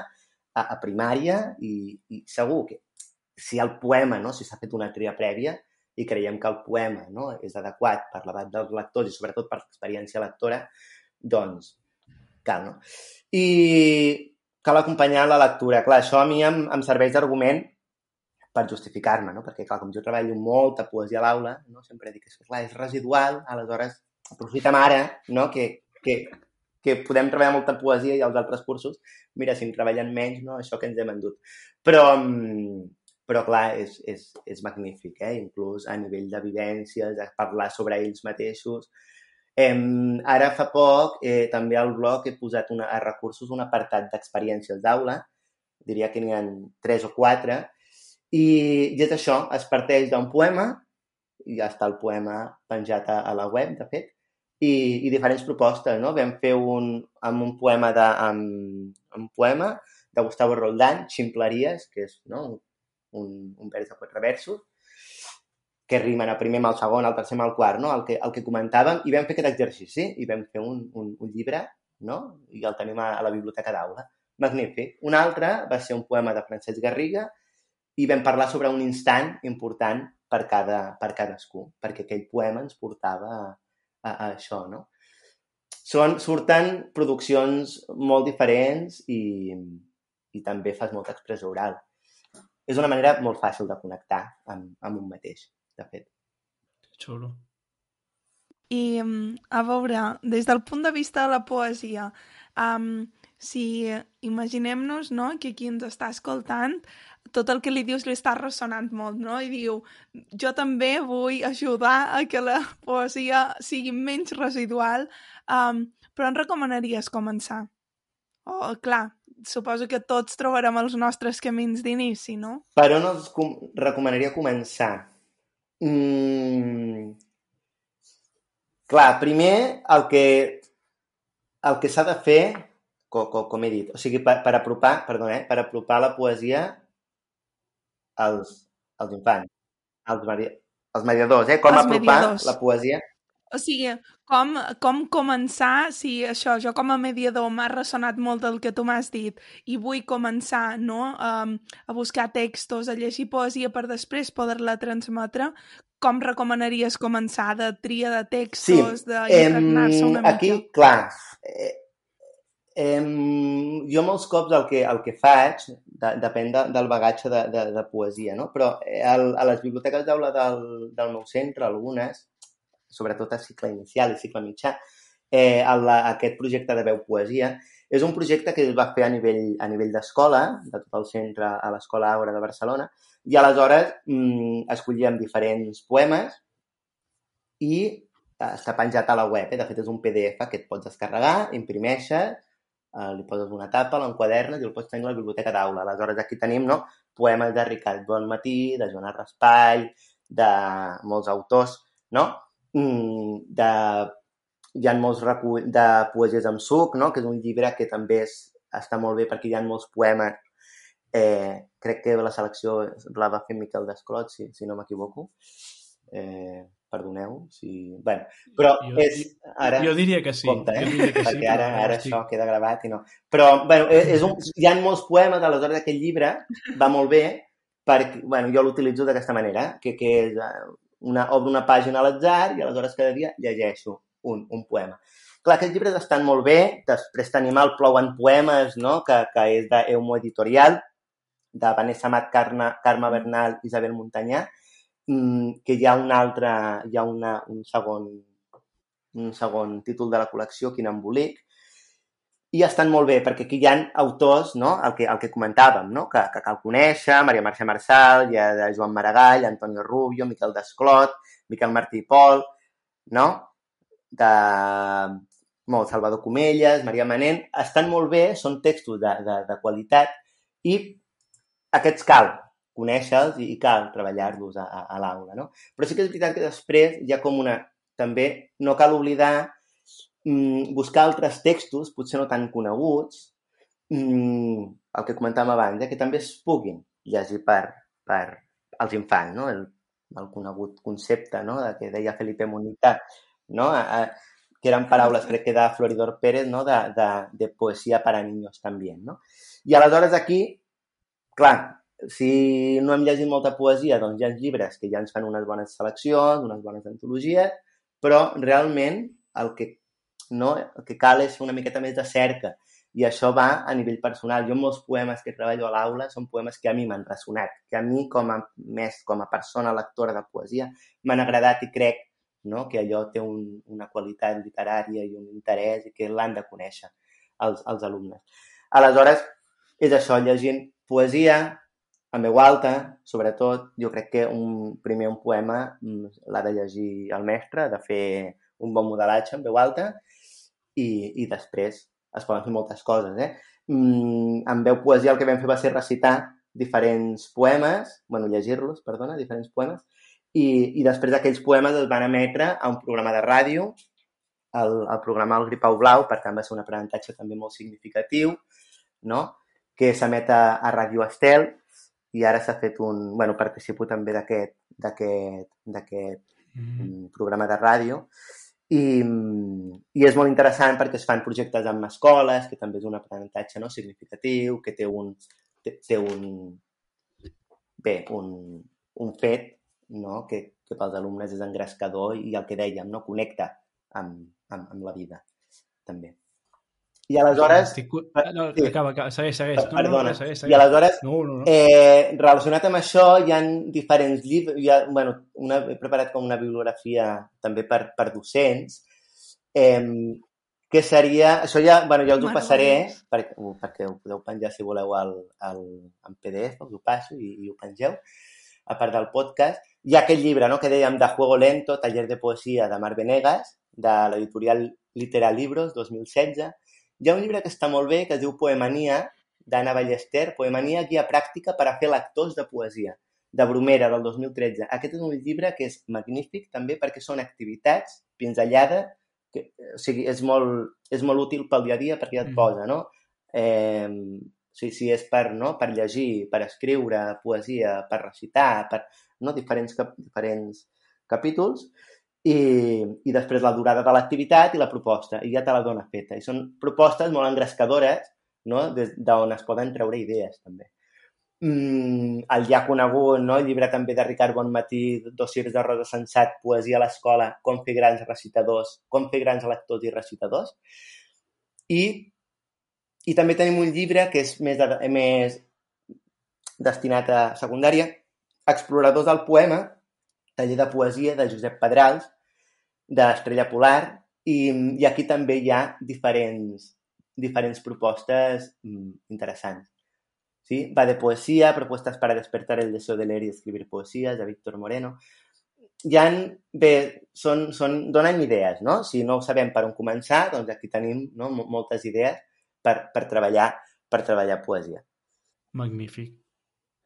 a, a primària i, i segur que si el poema, no? si s'ha fet una tria prèvia i creiem que el poema no? és adequat per l'edat dels lectors i sobretot per l'experiència lectora, doncs cal, no? I cal acompanyar la lectura. Clar, això a mi em, em serveix d'argument per justificar-me, no? Perquè, clar, com jo treballo molta poesia a l'aula, no? sempre dic que clar, és residual, aleshores aprofitem ara no? que, que, que podem treballar molta poesia i els altres cursos, mira, si en treballen menys, no? això que ens hem endut. Però, però clar, és, és, és magnífic, eh? inclús a nivell de vivències, a parlar sobre ells mateixos, Eh, ara fa poc, eh, també al blog he posat una, a recursos un apartat d'experiències d'aula, diria que n'hi ha tres o quatre, i, i és això, es parteix d'un poema, i ja està el poema penjat a, a la web, de fet, i, i diferents propostes, no? Vam fer un, amb un poema de, amb, un poema de Gustavo Roldán, Ximpleries, que és no? un, un vers de quatre versos, que rimen el primer amb el segon, el tercer amb el quart, no? el, que, el que comentàvem, i vam fer aquest exercici, i vam fer un, un, un llibre, no? i el tenim a, a la biblioteca d'aula. Magnífic. Un altre va ser un poema de Francesc Garriga, i vam parlar sobre un instant important per, cada, per cadascú, perquè aquell poema ens portava a, a, a això, no? Són, surten produccions molt diferents i, i també fas molta expressió oral. És una manera molt fàcil de connectar amb, amb un mateix de fet. Xulo. I a veure, des del punt de vista de la poesia, um, si imaginem-nos no, que qui ens està escoltant tot el que li dius li està ressonant molt, no? I diu, jo també vull ajudar a que la poesia sigui menys residual, um, però en recomanaries començar? Oh, clar, suposo que tots trobarem els nostres camins d'inici, no? Per on els com recomanaria començar? Mm... Clar, primer el que, el que s'ha de fer, com, com, com he dit, o sigui, per, per apropar, perdó, eh, per apropar la poesia als, als infants, als, als mediadors, eh? Com els apropar mediadors. la poesia o sigui, com, com començar, si això, jo com a mediador m'ha ressonat molt del que tu m'has dit i vull començar no, um, a buscar textos, a llegir poesia per després poder-la transmetre, com recomanaries començar? De tria de textos, sí. d'impregnar-se una mica? Aquí, clar, eh, eh, jo molts cops el que, el que faig de, depèn de, del bagatge de, de, de poesia, no? però eh, el, a les biblioteques d'aula del, del meu centre, algunes, sobretot a cicle inicial i cicle mitjà, eh, el, aquest projecte de veu poesia és un projecte que es va fer a nivell, a nivell d'escola, de tot el centre a l'Escola Aura de Barcelona, i aleshores mm, escollíem diferents poemes i eh, està penjat a la web. Eh? De fet, és un PDF que et pots descarregar, imprimeixes, eh, li poses una tapa, l'enquadernes i el pots tenir a la biblioteca d'aula. Aleshores, aquí tenim no, poemes de Ricard Bonmatí, de Joan Raspall, de molts autors, no? Mm, de, hi ha molts recull de poesies amb suc, no? que és un llibre que també és, està molt bé perquè hi ha molts poemes. Eh, crec que la selecció la va fer Miquel Desclot, si, si no m'equivoco. Eh, perdoneu, si... Bueno, però jo, és... Ara, jo diria que sí. Compte, eh? Jo diria que Perquè sí, ara, ara estic... això queda gravat i no. Però, bueno, és un, hi ha molts poemes, aleshores aquest llibre va molt bé perquè, bueno, jo l'utilitzo d'aquesta manera, que, que és eh, una, obro una pàgina a l'atzar i aleshores cada dia llegeixo un, un poema. Clar, aquests llibres estan molt bé, després tenim el Plouen Poemes, no? que, que és d'Eumo Editorial, de Vanessa Mat, Carme, Carme Bernal i Isabel Muntanyà, mm, que hi ha un altre, hi ha una, un, segon, un segon títol de la col·lecció, Quin embolic, i estan molt bé, perquè aquí hi ha autors, no? el, que, el que comentàvem, no? que, que cal conèixer, Maria Mercè Marçal, hi ha Joan Maragall, Antonio Rubio, Miquel Desclot, Miquel Martí i Pol, no? de molt, Salvador Comelles, Maria Manent, estan molt bé, són textos de, de, de qualitat i aquests cal conèixer-los i, i cal treballar-los a, a, a l'aula. No? Però sí que és veritat que després hi ha com una... També no cal oblidar mm, buscar altres textos, potser no tan coneguts, mm, el que comentàvem abans, eh, que també es puguin llegir per, per als infants, no? el, el conegut concepte no? de que deia Felipe Monita, no? A, a, que eren paraules, crec que de Floridor Pérez, no? de, de, de poesia per a niños també. No? I aleshores aquí, clar, si no hem llegit molta poesia, doncs hi ha llibres que ja ens fan unes bones seleccions, unes bones antologies, però realment el que no? El que cal és una miqueta més de cerca. I això va a nivell personal. Jo molts poemes que treballo a l'aula són poemes que a mi m'han ressonat, que a mi com a més, com a persona lectora de poesia, m'han agradat i crec no? que allò té un, una qualitat literària i un interès i que l'han de conèixer els, els alumnes. Aleshores, és això, llegint poesia, en veu alta, sobretot, jo crec que un, primer un poema mm, l'ha de llegir el mestre, de fer un bon modelatge en veu alta, i, i després es poden fer moltes coses. Eh? Mm, en veu poesia el que vam fer va ser recitar diferents poemes, bueno, llegir-los, perdona, diferents poemes, i, i després d'aquells poemes es van emetre a un programa de ràdio, el, el programa El Gripau Blau, per tant va ser un aprenentatge també molt significatiu, no? que s'emet a, a Ràdio Estel, i ara s'ha fet un... bueno, participo també d'aquest mm. programa de ràdio, i, i és molt interessant perquè es fan projectes amb escoles, que també és un aprenentatge no, significatiu, que té un, té, té un, bé, un, un fet no, que, que pels alumnes és engrescador i el que dèiem, no, connecta amb, amb, amb la vida, també. I aleshores... Estic... No, sí. acaba, acaba, segueix, segueix. No, Perdona. No, segueix, segueix. I aleshores, no, no, no. Eh, relacionat amb això, hi han diferents llibres... Ha, bueno, una, he preparat com una bibliografia també per, per docents, eh, que seria... Això ja, bueno, ja us ho passaré, perquè, uh, perquè ho podeu penjar si voleu al, al, en PDF, us ho passo i, i ho pengeu, a part del podcast. Hi ha aquest llibre no, que dèiem de Juego Lento, taller de poesia de Mar Venegas, de l'editorial Literal Libros, 2016, hi ha un llibre que està molt bé, que es diu Poemania, d'Anna Ballester, Poemania, guia pràctica per a fer lectors de poesia, de Bromera, del 2013. Aquest és un llibre que és magnífic també perquè són activitats pinzellades, que, o sigui, és molt, és molt útil pel dia a dia perquè ja et mm. posa, no? Eh, si, si és per, no? per llegir, per escriure poesia, per recitar, per no? diferents, cap, diferents capítols, i, i després la durada de l'activitat i la proposta, i ja te la dona feta. I són propostes molt engrescadores, no? d'on es poden treure idees, també. Mm, el ja conegut, no? el llibre també de Ricard Bonmatí, Dossiers de Rosa Sensat, Poesia a l'escola, com fer grans recitadors, com fer grans lectors i recitadors. I, i també tenim un llibre que és més, de, més destinat a secundària, Exploradors del poema, taller de poesia de Josep Pedrals, de l'Estrella Polar, i, i aquí també hi ha diferents, diferents propostes mm, interessants. ¿sí? Va de poesía, propuestas para despertar el deseo de leer y escribir poesías, de Víctor Moreno. Ha, bé, són, són, donen idees, no? Si no sabem per on començar, doncs aquí tenim no, moltes idees per, per, treballar, per treballar poesia. Magnífic.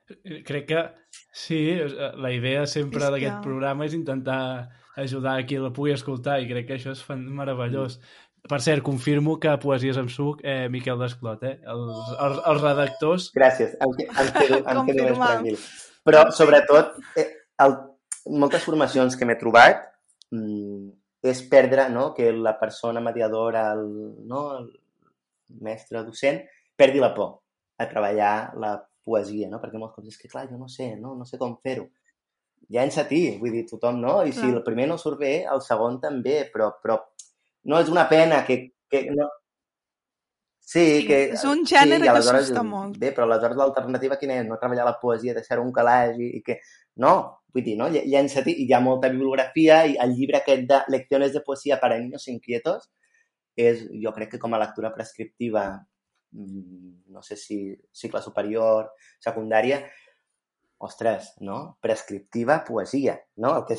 Eh, crec que sí, la idea sempre d'aquest que... programa és intentar ajudar a qui la pugui escoltar i crec que això és meravellós. Per cert, confirmo que Poesies amb suc, eh, Miquel Desclot, eh? Els, els, els redactors... Gràcies, em, em quedo, em quedo més tranquil. Però, sobretot, eh, el, moltes formacions que m'he trobat mm, és perdre no, que la persona mediadora, el, no, el mestre docent, perdi la por a treballar la poesia, no? Perquè molts cops és que, clar, jo no sé, no, no sé com fer-ho. Llença-t'hi, vull dir, tothom, no? I si el primer no surt bé, el segon també, però, però no és una pena que... que no... Sí, Sí, que... és un gènere sí, que s'assusta molt. Bé, però aleshores l'alternativa quina és? No treballar la poesia, deixar un calaix i, i que... No, vull dir, no? Lle- Llença-t'hi, i hi ha molta bibliografia, i el llibre aquest de Lecciones de poesía para niños inquietos és, jo crec que com a lectura prescriptiva, no sé si cicle superior, secundària, ostres, no? Prescriptiva poesia, no? El que,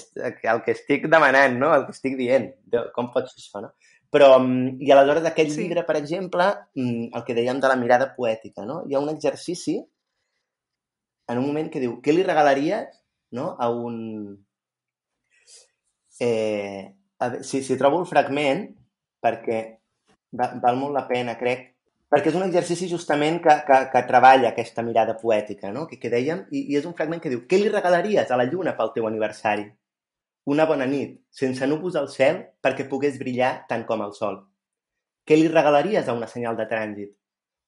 el que estic demanant, no? El que estic dient. Com pot ser això, no? Però, mm, i aleshores aquest Sí. llibre, per exemple, mm, el que dèiem de la mirada poètica, no? Hi ha un exercici en un moment que diu, què li regalaries no? a un... Eh, a si, si trobo el fragment, perquè va, val molt la pena, crec, perquè és un exercici justament que, que, que treballa aquesta mirada poètica, no? que, que dèiem, i, i és un fragment que diu, què li regalaries a la lluna pel teu aniversari? Una bona nit, sense núvols al cel, perquè pogués brillar tant com el sol. Què li regalaries a una senyal de trànsit?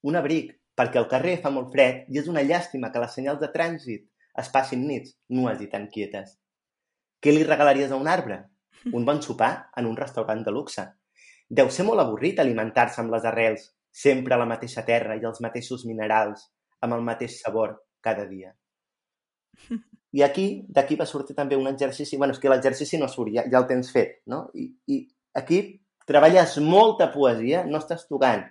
Un abric, perquè al carrer fa molt fred i és una llàstima que les senyals de trànsit es passin nits nues i tan quietes. Què li regalaries a un arbre? Un bon sopar en un restaurant de luxe. Deu ser molt avorrit alimentar-se amb les arrels, sempre a la mateixa terra i els mateixos minerals, amb el mateix sabor cada dia. I aquí, d'aquí va sortir també un exercici, bueno, és que l'exercici no surt, ja, ja el tens fet, no? I, I aquí treballes molta poesia, no estàs tocant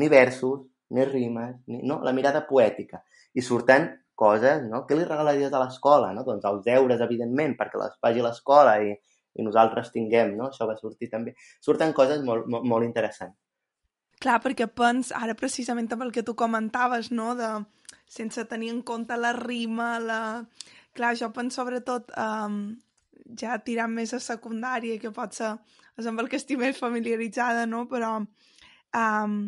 ni versos, ni rimes, ni, no? la mirada poètica. I surten coses, no? Què li regalaries a l'escola? No? Doncs els deures, evidentment, perquè les faci l'escola i, i nosaltres tinguem, no? Això va sortir també. Surten coses molt, molt, molt interessants. Clar, perquè pens, ara precisament amb el que tu comentaves, no?, de sense tenir en compte la rima, la... Clar, jo penso sobretot um, ja tirant més a secundària, que pot ser és amb el que estic més familiaritzada, no?, però um,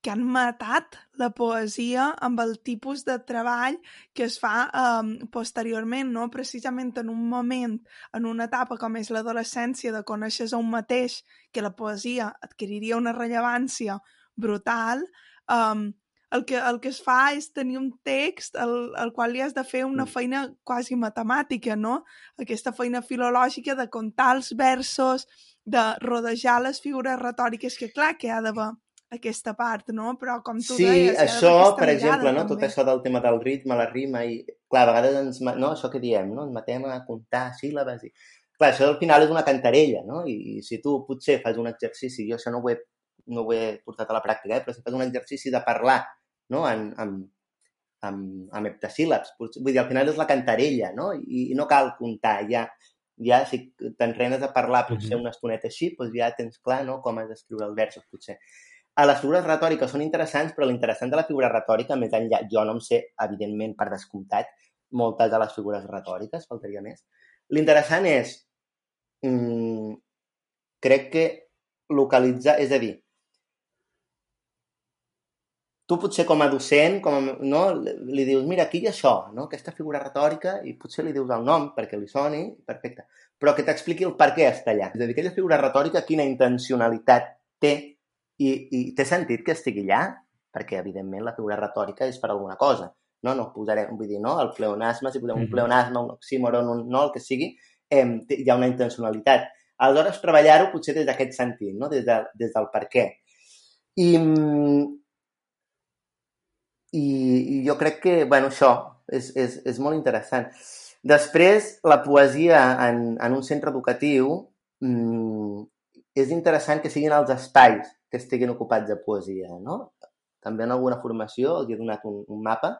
que han matat la poesia amb el tipus de treball que es fa um, posteriorment, no? precisament en un moment, en una etapa com és l'adolescència, de conèixer a un mateix, que la poesia adquiriria una rellevància brutal, um, el que, el que es fa és tenir un text al, al qual li has de fer una Mm. feina quasi matemàtica, no? Aquesta feina filològica de comptar els versos, de rodejar les figures retòriques, que clar que ha d'haver aquesta part, no? Però com tu sí, deies, ha això, per mirada, exemple, no? tot això del tema del ritme, la rima, i clar, a vegades ens, no? això que diem, no? ens matem a comptar síl·labes i... Clar, això al final és una cantarella, no? I, i si tu potser fas un exercici, jo això no ho he, no ho he portat a la pràctica, eh? però si fas un exercici de parlar no? en, en, amb, amb heptasíl·labs, potser- vull dir, al final és la cantarella, no? I, i no cal comptar, ja, ja si t'entrenes a parlar potser una estoneta així, doncs ja tens clar no? com has d'escriure els versos, potser. A les figures retòriques són interessants, però l'interessant de la figura retòrica, més enllà, jo no em sé, evidentment, per descomptat, moltes de les figures retòriques, faltaria més. L'interessant és, mm, crec que localitzar, és a dir, tu potser com a docent, com a, no, li dius, mira, aquí hi ha això, no? aquesta figura retòrica, i potser li dius el nom perquè li soni, perfecte, però que t'expliqui el per què està allà. És a dir, aquella figura retòrica, quina intencionalitat té i, i té sentit que estigui allà, perquè, evidentment, la figura retòrica és per alguna cosa. No, no posarem, vull dir, no, el pleonasme, si posem un Mhm. pleonasme, un oxímoron, un, no, el que sigui, eh, hi ha una intencionalitat. Aleshores, treballar-ho potser des d'aquest sentit, no? des, de, des del per què. I, mm, i, i jo crec que, bueno, això és, és, és molt interessant. Després, la poesia en, en un centre educatiu mm, és interessant que siguin els espais que estiguin ocupats de poesia, no? També en alguna formació els he donat un, un mapa,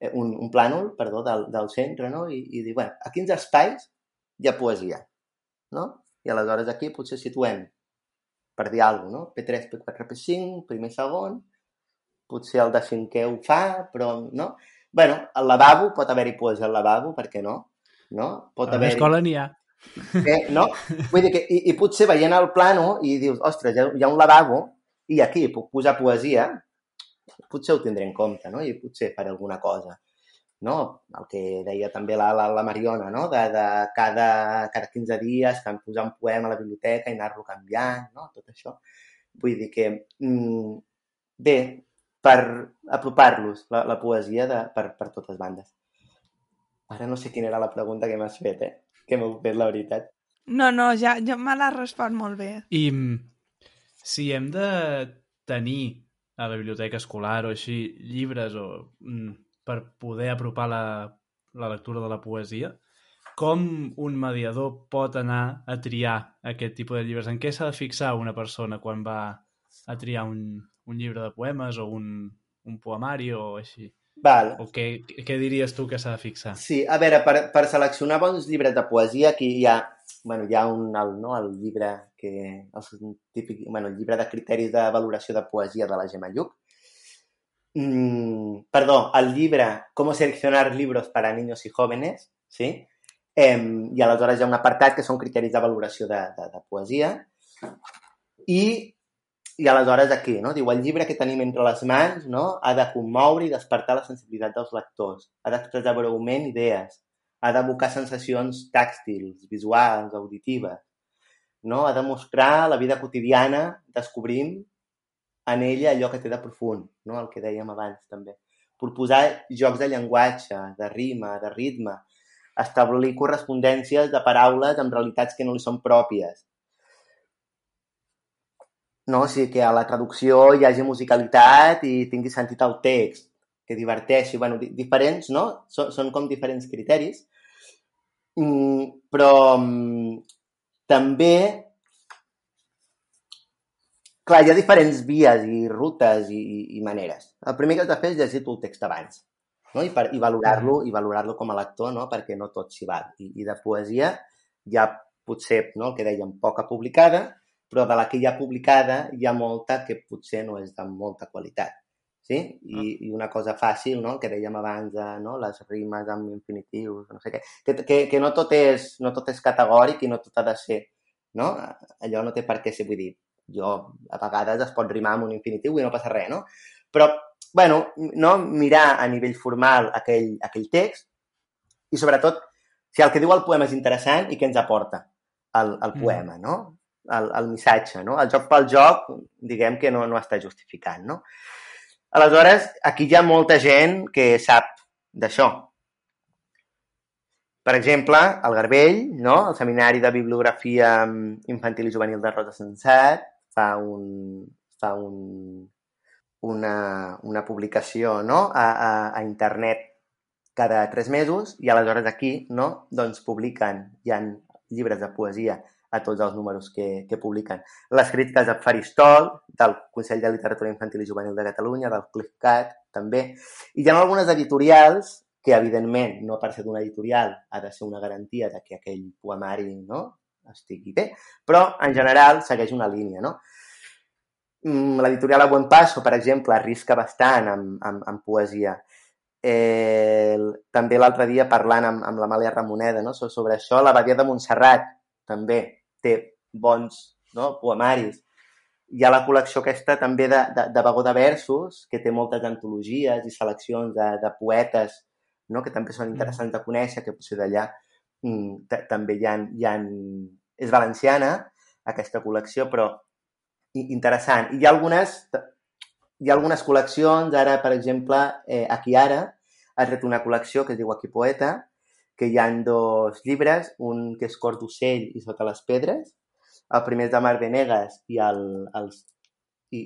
eh, un, un plànol, perdó, del, del centre, no? I, i dir, bueno, a quins espais hi ha poesia, no? I aleshores aquí potser situem, per dir alguna cosa, no? P3, P4, P5, primer segon, potser el de cinquè ho fa, però no. bueno, al lavabo, pot haver-hi poesia al lavabo, per què no? no? Pot A l'escola n'hi ha. Eh, no? Vull dir que, i, i potser veient el plano i dius, ostres, hi ha, hi ha un lavabo i aquí puc posar poesia, potser ho tindré en compte, no? I potser faré alguna cosa. No? El que deia també la, la, la Mariona, no? De, de cada, cada 15 dies que em posar un poema a la biblioteca i anar-lo canviant, no? Tot això. Vull dir que, mm, bé, per apropar-los la, la poesia de, per, per totes bandes. Ara no sé quina era la pregunta que m'has fet, eh? Que m'heu fet, la veritat. No, no, ja, ja me l'has respost molt bé. I mm, si hem de tenir a la biblioteca escolar o així llibres o, mm, per poder apropar la, la lectura de la poesia, com un mediador pot anar a triar aquest tipus de llibres? En què s'ha de fixar una persona quan va a triar un, un llibre de poemes o un, un poemari o així? Val. O què, què diries tu que s'ha de fixar? Sí, a veure, per, per seleccionar bons llibres de poesia, aquí hi ha, bueno, hi ha un, el, no, el llibre que, el, típic, bueno, el llibre de criteris de valoració de poesia de la Gemma Lluc. Mm, perdó, el llibre Com seleccionar libros para niños y jóvenes, sí? Eh, I aleshores hi ha un apartat que són criteris de valoració de, de, de poesia. I i aleshores aquí, no? Diu, el llibre que tenim entre les mans no? ha de commoure i despertar la sensibilitat dels lectors, ha d'expressar breument idees, ha d'evocar sensacions tàctils, visuals, auditives, no? ha de mostrar la vida quotidiana, descobrim en ella allò que té de profund, no? el que dèiem abans també. Proposar jocs de llenguatge, de rima, de ritme, establir correspondències de paraules amb realitats que no li són pròpies, no? O sigui, que a la traducció hi hagi musicalitat i tingui sentit el text, que diverteixi, bueno, diferents, no? Són, són com diferents criteris, mm, però mm, també clar, hi ha diferents vies i rutes i, i, i maneres. El primer que has de fer és llegir tu el text abans no? i, per, i valorar-lo i valorar-lo com a lector, no? perquè no tot s'hi val. I, I de poesia hi ha potser, no? el que dèiem, poca publicada, però de la que hi ha publicada hi ha molta que potser no és de molta qualitat. Sí? I, ah. i una cosa fàcil, no? el que dèiem abans, de, no? les rimes amb infinitius, no sé què, que, que, que no, tot és, no tot és categòric i no tot ha de ser, no? Allò no té per què ser, vull dir, jo a vegades es pot rimar amb un infinitiu i no passa res, no? Però, bueno, no mirar a nivell formal aquell, aquell text i sobretot si el que diu el poema és interessant i què ens aporta el, el mm. poema, no? El, el missatge, no? El joc pel joc, diguem que no, no està justificant, no? Aleshores, aquí hi ha molta gent que sap d'això. Per exemple, el Garbell, no? el Seminari de Bibliografia Infantil i Juvenil de Rosa Sensat, fa, un, fa un, una, una publicació no? a, a, a internet cada tres mesos i aleshores aquí no? doncs publiquen, hi ha llibres de poesia a tots els números que, que publiquen. Les crítiques a Faristol, del Consell de Literatura Infantil i Juvenil de Catalunya, del ClickCat, també. I hi ha algunes editorials que, evidentment, no per ser d'una editorial ha de ser una garantia de que aquell poemari no, estigui bé, però, en general, segueix una línia, no? Mm, l'editorial A Buen Paso, per exemple, arrisca bastant amb, amb, amb poesia. Eh, també l'altre dia parlant amb, amb l'Amàlia Ramoneda no? sobre això, la Badia de Montserrat també té bons no, poemaris. Hi ha la col·lecció aquesta també de, de, de vagó de versos, que té moltes antologies i seleccions de, de poetes no? que també són interessants de conèixer, que potser d'allà mm, també hi ha, hi ha... És valenciana, aquesta col·lecció, però interessant. I hi ha algunes, hi ha algunes col·leccions, ara, per exemple, eh, aquí ara, ha tret una col·lecció que es diu Aquí Poeta, que hi han dos llibres, un que és Cor d'ocell i Sota les pedres, el primer és de Mar Venegas i el, el, i,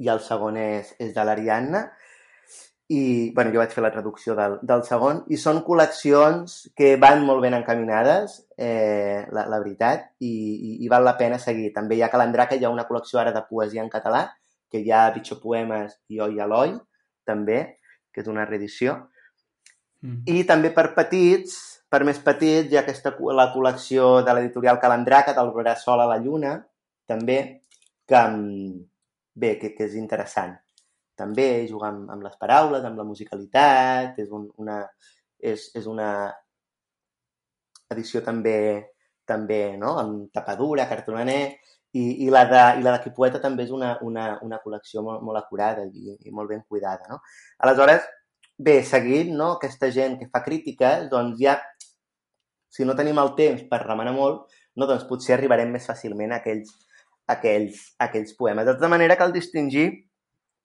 i el segon és, és de l'Ariadna, i bueno, jo vaig fer la traducció del, del segon, i són col·leccions que van molt ben encaminades, eh, la, la veritat, i, i, i val la pena seguir. També hi ha Calandraca, hi ha una col·lecció ara de poesia en català, que hi ha Bitxo Poemes i Oi Eloi, també, que és una reedició, Mm. I també per petits, per més petits, hi ha aquesta, la col·lecció de l'editorial Calandraca, del Bressol a la Lluna, també, que, mm, bé, que, que és interessant. També jugar amb, amb les paraules, amb la musicalitat, és, un, una, és, és una edició també, també no? amb tapadura, cartonaner, i, i la de, i la de Quipoeta també és una, una, una col·lecció molt, molt acurada i, i molt ben cuidada. No? Aleshores, bé, seguint, no? aquesta gent que fa crítiques, doncs ja, si no tenim el temps per remenar molt, no, doncs potser arribarem més fàcilment a aquells, a aquells, a aquells poemes. De tota manera, cal distingir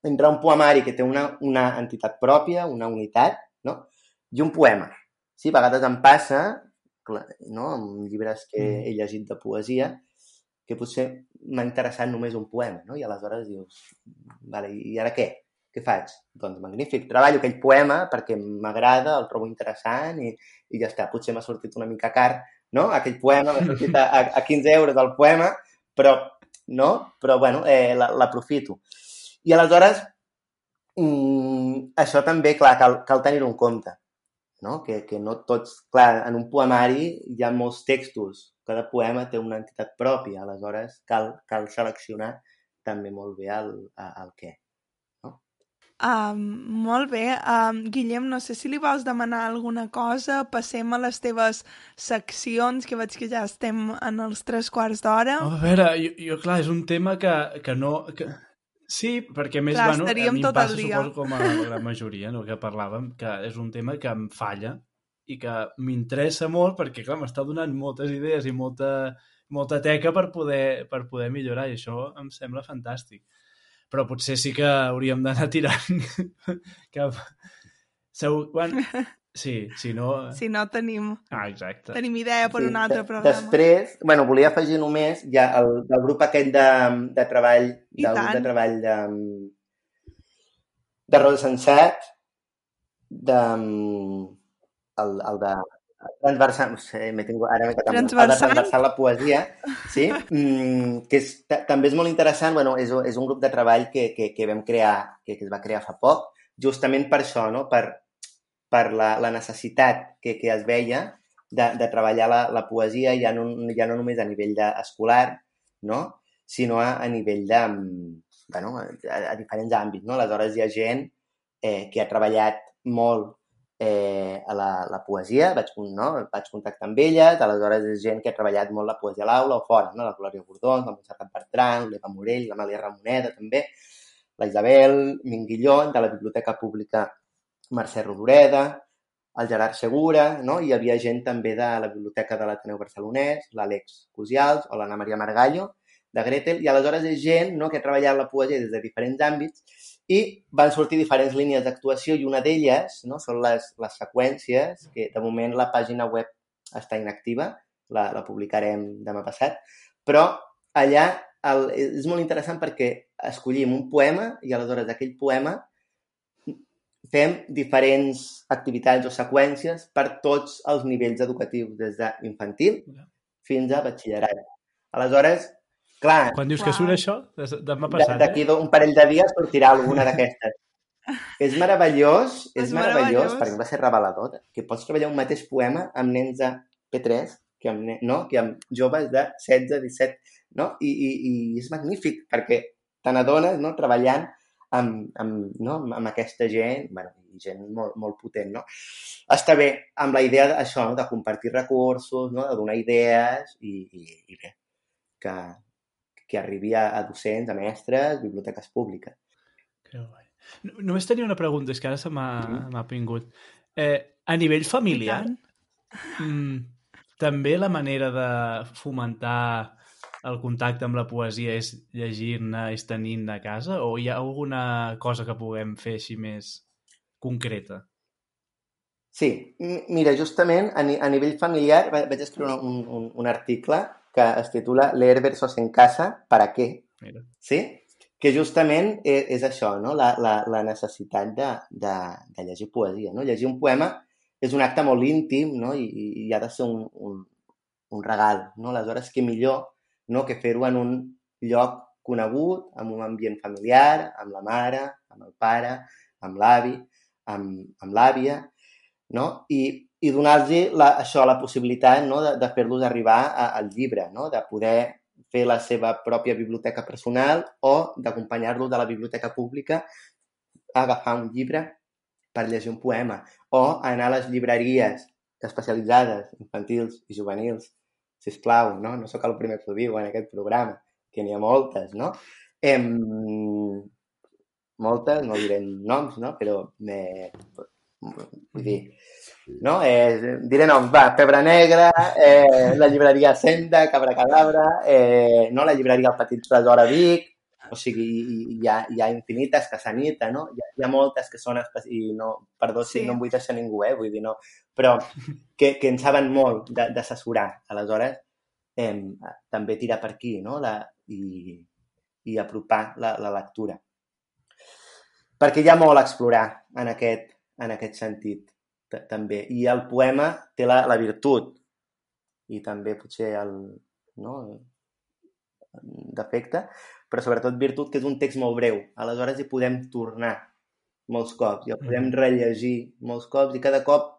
entre un poemari que té una, una entitat pròpia, una unitat, no? i un poema. Sí, a vegades em passa, clar, no? amb llibres que Mm. he llegit de poesia, que potser m'ha interessat només un poema, no? i aleshores dius, vale, i ara què? Què faig? Doncs magnífic, treballo aquell poema perquè m'agrada, el trobo interessant i, i ja està. Potser m'ha sortit una mica car, no? Aquell poema m'ha sortit a, a, a 15 euros el poema, però, no? Però, bueno, eh, la- l'aprofito. I aleshores, mm, això també, clar, cal, cal tenir-ho en compte, no? Que, que no tots... Clar, en un poemari hi ha molts textos, cada poema té una entitat pròpia, aleshores cal, cal seleccionar també molt bé el, el què. Um, molt bé. Um, Guillem, no sé si li vols demanar alguna cosa. Passem a les teves seccions, que veig que ja estem en els tres quarts d'hora. A veure, jo, jo, clar, és un tema que, que no... Que... Sí, perquè a més, Clar, bueno, a mi em passa, suposo, com a la gran majoria, no, que parlàvem, que és un tema que em falla i que m'interessa molt perquè, clar, m'està donant moltes idees i molta, molta teca per poder, per poder millorar i això em sembla fantàstic. Però potser sí que hauríem d'anar tirant cap... Segur, quan... Sí, si no... Si no, tenim, Ah, exacte. tenim idea per Sí, un altre programa. Després, bueno, volia afegir només ja el, del grup aquest de, de treball, I del grup tant. de treball de, de Rosa Sensat, de, el, el de transversal, no sé, m'he tingut, ara m'he quedat Transversal? transversal la poesia, sí, mm, que és, ta- també és molt interessant, bueno, és, és un grup de treball que, que, que vam crear, que, que es va crear fa poc, justament per això, no? per, per la, la necessitat que, que es veia de, de treballar la, la poesia ja no, ja no només a nivell de, escolar, no? sinó a, a nivell de, mm, bueno, a, a diferents àmbits. No? Aleshores hi ha gent eh, que ha treballat molt eh, a la, la poesia, vaig, no? vaig contactar amb elles, aleshores és gent que ha treballat molt la poesia a l'aula o fora, no? la Glòria Bordons, la Montserrat Bertran, l'Eva Morell, l'Amàlia Ramoneda també, la Isabel Minguillón, de la Biblioteca Pública Mercè Rodoreda, el Gerard Segura, no? hi havia gent també de la Biblioteca de l'Ateneu Barcelonès, l'Àlex Cusials o l'Anna Maria Margallo, de Gretel, i aleshores és gent no? que ha treballat la poesia des de diferents àmbits i van sortir diferents línies d'actuació i una d'elles no? són les, les seqüències, que de moment la pàgina web està inactiva, la, la publicarem demà passat, però allà el, és molt interessant perquè escollim un poema i aleshores aquell poema fem diferents activitats o seqüències per tots els nivells educatius, des d'infantil fins a batxillerat. Aleshores, clar, Quan dius que Uau. surt això? Des- Demà de- passat, d'aquí eh? un parell de dies sortirà alguna d'aquestes. És meravellós, és, És meravellós, meravellós. perquè va ser revelador, que pots treballar un mateix poema amb nens de P3 que amb, no? que amb joves de 16, 17, no? I, i, i és magnífic, perquè te n'adones no? treballant amb, amb, no? amb, amb aquesta gent, bueno, i gent molt, molt potent, no? Està bé, amb la idea d'això, no? de compartir recursos, no? de donar idees i, i, i bé, que, que arribi a, a docents, a mestres, biblioteques públiques. Que guai. No- Només tenia una pregunta, és que ara se m'ha Mhm. m'ha pingut. Eh, a nivell familiar, mm, també la manera de fomentar el contacte amb la poesia és llegir-ne, és tenint a casa, o hi ha alguna cosa que puguem fer així més concreta? Sí, mira, justament a, ni a nivell familiar va- vaig escriure un, un, un article que es titula Leer versos en casa, ¿para qué? Mira. Sí? Que justament és, és això, no? la, la, la necessitat de, de, de llegir poesia. No? Llegir un poema és un acte molt íntim no? I, i, i ha de ser un, un, un regal. No? Aleshores, què millor no? que fer-ho en un lloc conegut, amb un ambient familiar, amb la mare, amb el pare, amb l'avi, amb, amb l'àvia, no? I, i donar-los això, la possibilitat no? de, de fer-los arribar a, al llibre, no? de poder fer la seva pròpia biblioteca personal o d'acompanyar-los de la biblioteca pública a agafar un llibre per llegir un poema o anar a les llibreries especialitzades, infantils i juvenils, si plau, no? No sóc el primer que ho diu en aquest programa, que n'hi ha moltes, no? Em... Moltes, no diré noms, no? Però me... vull dir, no? Eh, diré noms, va, Pebre Negra, eh, la llibreria Senda, Cabra Cadabra, eh, no? la llibreria El Petit Tresor a Vic, O sigui, hi, ha, hi ha infinites que s'anita, no? Hi ha, hi ha moltes que són... I no, perdó si Sí. no em vull deixar ningú, eh? Vull dir, no. Però que, que en saben molt d'assessorar. Aleshores, eh, també tirar per aquí, no? La, i, i apropar la, la lectura. Perquè hi ha molt a explorar en aquest, en aquest sentit, també. I el poema té la, la virtut i també potser el no? defecte, però sobretot virtut que és un text molt breu. Aleshores hi podem tornar molts cops, i el podem rellegir molts cops i cada cop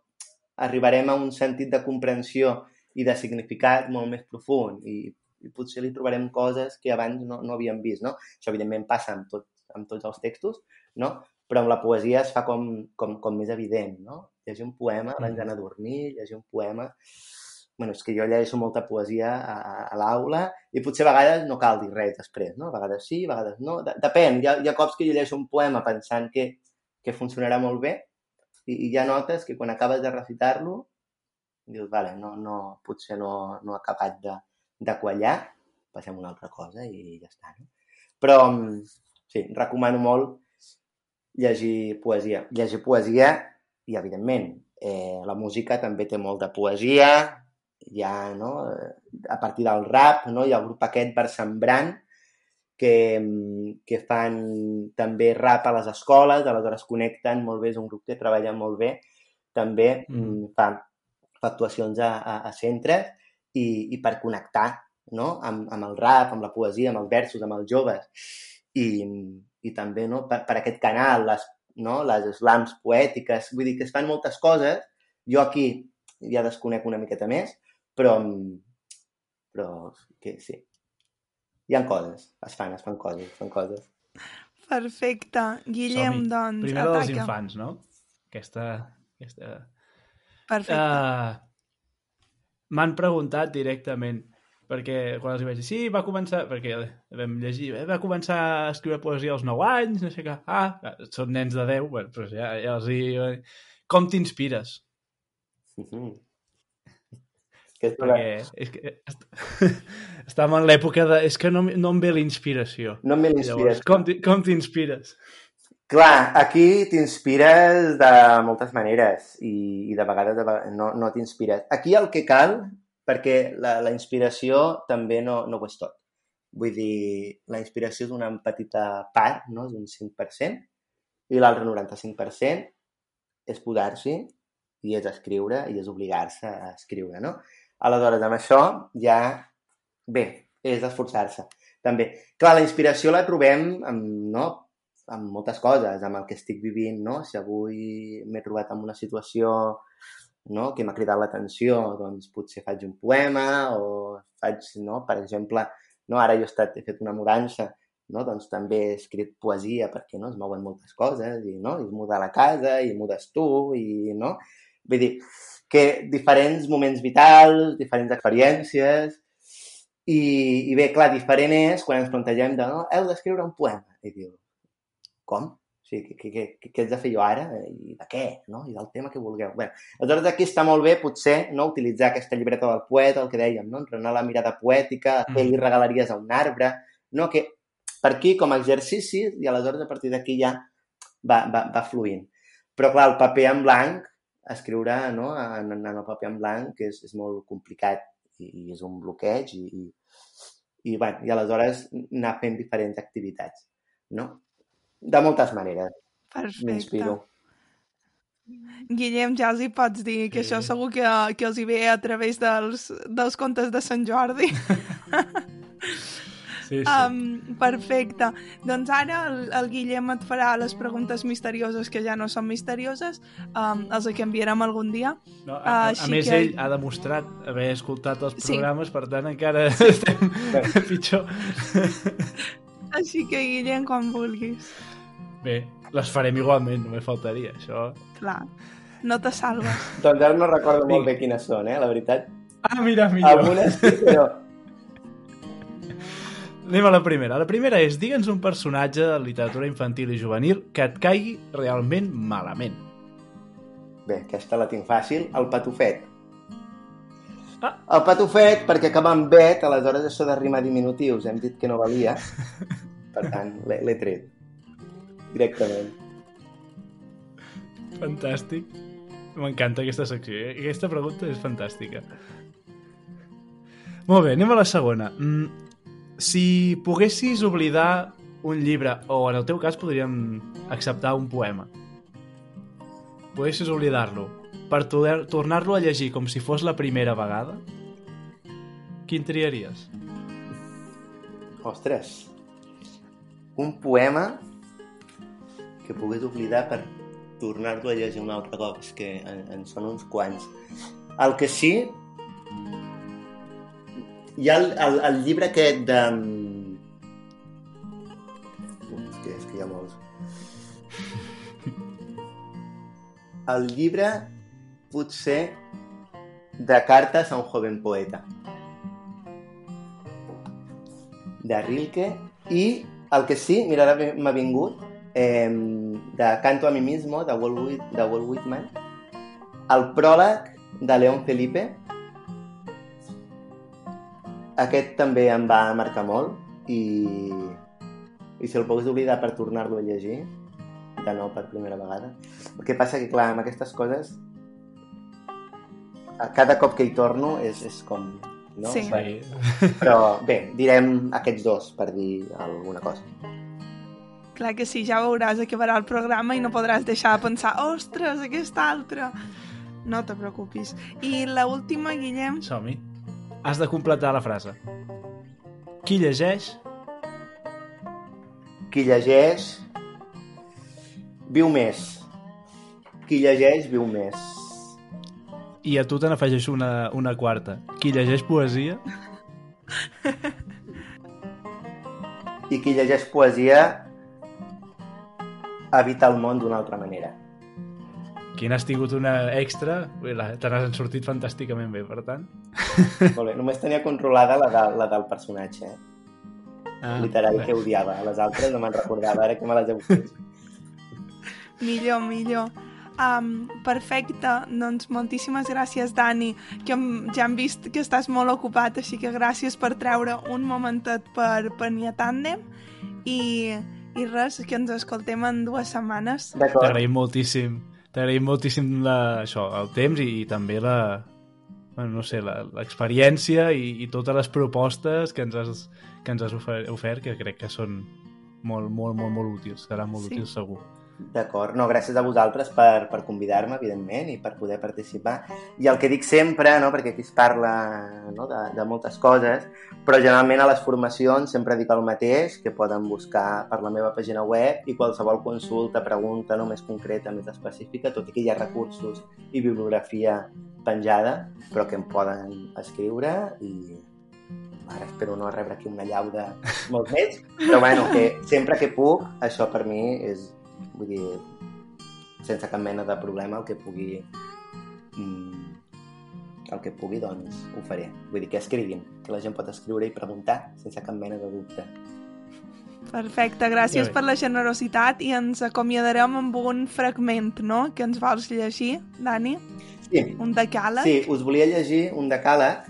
arribarem a un sentit de comprensió i de significat molt més profund i, i potser li trobarem coses que abans no, no havíem vist, no? Això evidentment passa amb, tot, amb tots els textos, no? Però amb la poesia es fa com, com, com més evident, no? Llegir un poema abans d'anar a dormir, llegir un poema... bueno, és que jo llegeixo molta poesia a, a, a l'aula i potser a vegades no cal dir res després, no? A vegades sí, a vegades no. De depèn, hi ha, hi ha cops que jo llegeixo un poema pensant que, que funcionarà molt bé i, i ja notes que quan acabes de recitar-lo dius, vale, no, no, potser no, no ha acabat de, de quallar, passem a una altra cosa i ja està, no? Però, mm, sí, recomano molt llegir poesia. Llegir poesia i, evidentment, eh, la música també té molt de poesia, ha, no, eh, a partir del rap, no, hi ha el grup aquest Versembrant, que, mm, que fan també rap a les escoles, aleshores connecten molt bé, és un grup que treballa molt bé, també Mm. mm. fa, fa actuacions a, a, a centres i, i per connectar no? amb, amb el rap, amb la poesia, amb els versos, amb els joves. I, i també no? per, per aquest canal, les, no? les slams poètiques, vull dir que es fan moltes coses. Jo aquí ja desconec una miqueta més, però, però que sí. Hi ha coses, es fan, es fan coses, es fan coses. Perfecte. Guillem, doncs, Primer dels ataca. infants, no? Aquesta... aquesta... Perfecte. Uh, M'han preguntat directament perquè quan els vaig dir, sí, va començar, perquè vam llegir, eh, va començar a escriure poesia als 9 anys, no sé què, ah, són nens de 10, bueno, doncs ja, ja els hi... Com t'inspires? Que és una... Perquè és que est- estàvem en l'època de... És que no, em- no em ve la inspiració. No Llavors, l'inspires. com t'hi- com t'inspires? Clar, aquí t'inspires de moltes maneres i, i de vegades de, no, no t'inspires. Aquí el que cal, perquè la, la inspiració també no, no ho és tot. Vull dir, la inspiració és una petita part, no? és un 5%, i l'altre 95% és posar-s'hi i és escriure i és obligar-se a escriure, no? Aleshores, amb això ja, bé, és esforçar-se. També. Clar, la inspiració la trobem amb, no? amb moltes coses, amb el que estic vivint, no? Si avui m'he trobat en una situació no? que m'ha cridat l'atenció, doncs potser faig un poema o faig, no? per exemple, no? ara jo he, estat, he fet una mudança, no? doncs també he escrit poesia perquè no? es mouen moltes coses i, no? I es muda la casa i mudes tu i, no? Vull dir, que diferents moments vitals, diferents experiències i, i bé, clar, diferent és quan ens plantegem de, no? heu d'escriure un poema. I diu, com? O sigui, què, què, què, què haig de fer jo ara? I de què? No? I del tema que vulgueu. Bé, aleshores aquí està molt bé, potser, no utilitzar aquesta llibreta del poeta, el que dèiem, no? entrenar la mirada poètica, Mm. què li regalaries a un arbre, no? que per aquí com a exercici i aleshores a partir d'aquí ja va, va, va fluint. Però clar, el paper en blanc, escriure no? en, en el paper en blanc és, és molt complicat i, i és un bloqueig i, i, i, bueno, i aleshores anar fent diferents activitats. No? De moltes maneres Perfecte. m'inspiro. Guillem, ja els hi pots dir que Sí. això segur que, que els hi ve a través dels, dels contes de Sant Jordi. Sí, sí. Um, perfecte. Doncs ara el, el Guillem et farà les preguntes misterioses que ja no són misterioses. Um, els que enviarem algun dia. No, a, a, a més, que- ell ha demostrat haver escoltat els Sí. programes, per tant encara estem pitjor. Així que, Guillem, quan vulguis. Bé, les farem igualment, només faltaria, això. Clar, no te salves. Doncs ara no recordo molt bé quines són, eh? La veritat. Ah, mira, millor. Algunes sí, però... Anem a la primera. La primera és, digue'ns un personatge de literatura infantil i juvenil que et caigui realment malament. Bé, aquesta la tinc fàcil. El patufet. Ah. El patufet, perquè acaba amb bet, aleshores això de rimar diminutius hem dit que no valia. Per tant, l'he tret. Directament. Fantàstic. M'encanta aquesta secció. Eh? Aquesta pregunta és fantàstica. Molt bé, anem a la segona. Mm, si poguessis oblidar un llibre, o en el teu cas podríem acceptar un poema, poguessis oblidar-lo per tornar-lo a llegir com si fos la primera vegada, quin triaries? Ostres, un poema que pogués oblidar per tornar-lo a llegir un altre cop. És que en, en són uns quants. El que sí... Hi ha el, el, el llibre aquest de... És que, és que hi ha molts. El llibre potser de cartes a un joven poeta de Rilke i el que sí, mira, ara m'ha vingut eh, de Canto a mi mismo, de Walt, Whit de Walt Whitman, el pròleg de León Felipe, aquest també em va marcar molt i, i si el pogués oblidar per tornar-lo a llegir de nou per primera vegada. El que passa que, clar, amb aquestes coses cada cop que hi torno és, és com... No? Sí. Però bé, direm aquests dos per dir alguna cosa. Clar que sí, ja veuràs, acabarà el programa i no podràs deixar de pensar ostres, aquesta altra... No te preocupis. I la última, Guillem... Som-hi. Has de completar la frase. Qui llegeix? Qui llegeix viu més. Qui llegeix viu més. I a tu te n'afegeixo una, una quarta. Qui llegeix poesia? I qui llegeix poesia evita el món d'una altra manera. Qui n'has tingut una extra, te n'has sortit fantàsticament bé, per tant. Molt bé, només tenia controlada la, de, la del personatge, eh? Ah, literari bé. que odiava. A les altres no me'n recordava, ara que me les heu fet. millor, millor. Um, perfecte, doncs moltíssimes gràcies, Dani, que ja hem vist que estàs molt ocupat, així que gràcies per treure un momentet per venir a Tàndem i i res, que ens escoltem en dues setmanes. T'agraïm moltíssim. T'agraïm moltíssim la, això, el temps i, i també la, bueno, no sé, l'experiència i, i totes les propostes que ens has, que ens has ofert, que crec que són molt, molt, molt, molt útils. Seran molt sí. útils segur. D'acord, no, gràcies a vosaltres per, per convidar-me, evidentment, i per poder participar. I el que dic sempre, no, perquè aquí es parla no, de, de moltes coses, però generalment a les formacions sempre dic el mateix, que poden buscar per la meva pàgina web i qualsevol consulta, pregunta no més concreta, més específica, tot i que hi ha recursos i bibliografia penjada, però que em poden escriure i ara espero no rebre aquí una llau de molts més, però bueno, que sempre que puc, això per mi és, Vull dir, sense cap mena de problema el que pugui mm, el que pugui, doncs, ho faré. Vull dir, que escriguin, que la gent pot escriure i preguntar sense cap mena de dubte. Perfecte, gràcies per la generositat i ens acomiadarem amb un fragment, no?, que ens vols llegir, Dani? Sí. Un decàleg? Sí, us volia llegir un decàleg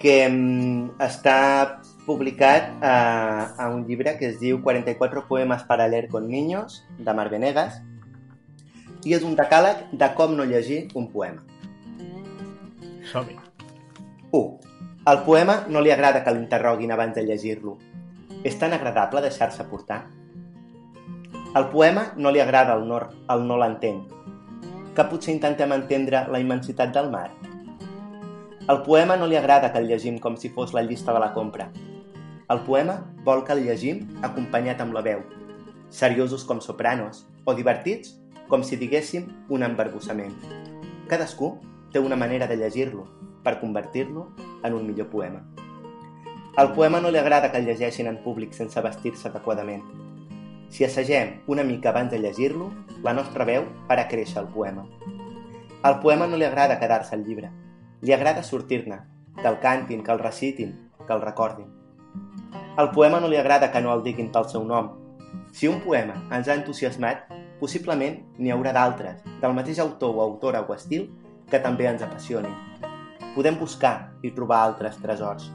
que mm, està publicat a, a un llibre que es diu 44 poemes para leer con niños, de Mar Venegas, i és un decàleg de com no llegir un poema. Som-hi. 1. Al poema no li agrada que l'interroguin abans de llegir-lo. És tan agradable deixar-se portar? Al poema no li agrada el no, el no l'entén, que potser intentem entendre la immensitat del mar. Al poema no li agrada que el llegim com si fos la llista de la compra, el poema vol que el llegim acompanyat amb la veu, seriosos com sopranos o divertits com si diguéssim un embarbussament. Cadascú té una manera de llegir-lo per convertir-lo en un millor poema. Al poema no li agrada que el llegeixin en públic sense vestir-se adequadament. Si assagem una mica abans de llegir-lo, la nostra veu farà créixer el poema. Al poema no li agrada quedar-se al llibre. Li agrada sortir-ne, que el cantin, que el recitin, que el recordin. Al poema no li agrada que no el diguin pel seu nom. Si un poema ens ha entusiasmat, possiblement n'hi haurà d'altres, del mateix autor o autora o estil, que també ens apassionin. Podem buscar i trobar altres tresors.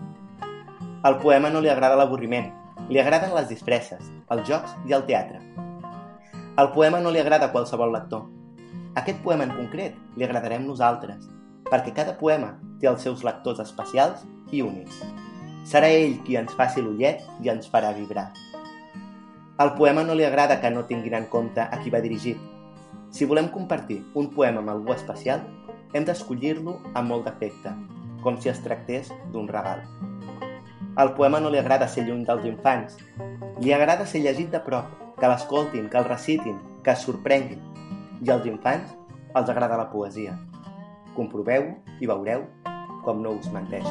Al poema no li agrada l'avorriment. Li agraden les disfresses, els jocs i el teatre. El poema no li agrada qualsevol lector. Aquest poema en concret li agradarem nosaltres, perquè cada poema té els seus lectors especials i únics. Serà ell qui ens faci l'ullet i ens farà vibrar. Al poema no li agrada que no tinguin en compte a qui va dirigit. Si volem compartir un poema amb algú especial, hem d'escollir-lo amb molt d'efecte, com si es tractés d'un regal. Al poema no li agrada ser lluny dels infants. Li agrada ser llegit de prop, que l'escoltin, que el recitin, que es sorprenguin. I als infants els agrada la poesia. Comproveu i veureu com no us menteix.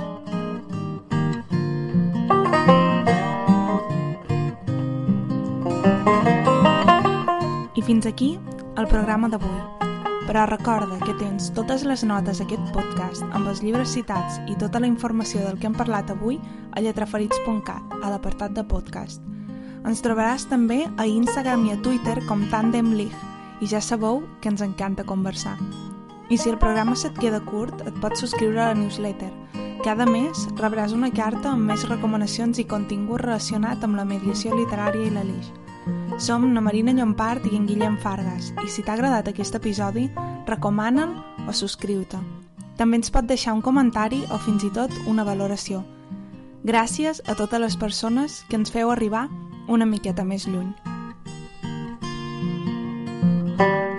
I fins aquí el programa d'avui. Però recorda que tens totes les notes d'aquest podcast amb els llibres citats i tota la informació del que hem parlat avui a lletraferits.cat, a l'apartat de podcast. Ens trobaràs també a Instagram i a Twitter com Tandem League i ja sabeu que ens encanta conversar. I si el programa se't queda curt, et pots subscriure a la newsletter. Cada mes rebràs una carta amb més recomanacions i contingut relacionat amb la mediació literària i la l'Alix. Som na Marina Llompart i en Guillem Fargas i si t'ha agradat aquest episodi, recomana'l o subscriu-te. També ens pot deixar un comentari o fins i tot una valoració. Gràcies a totes les persones que ens feu arribar una miqueta més lluny. thank you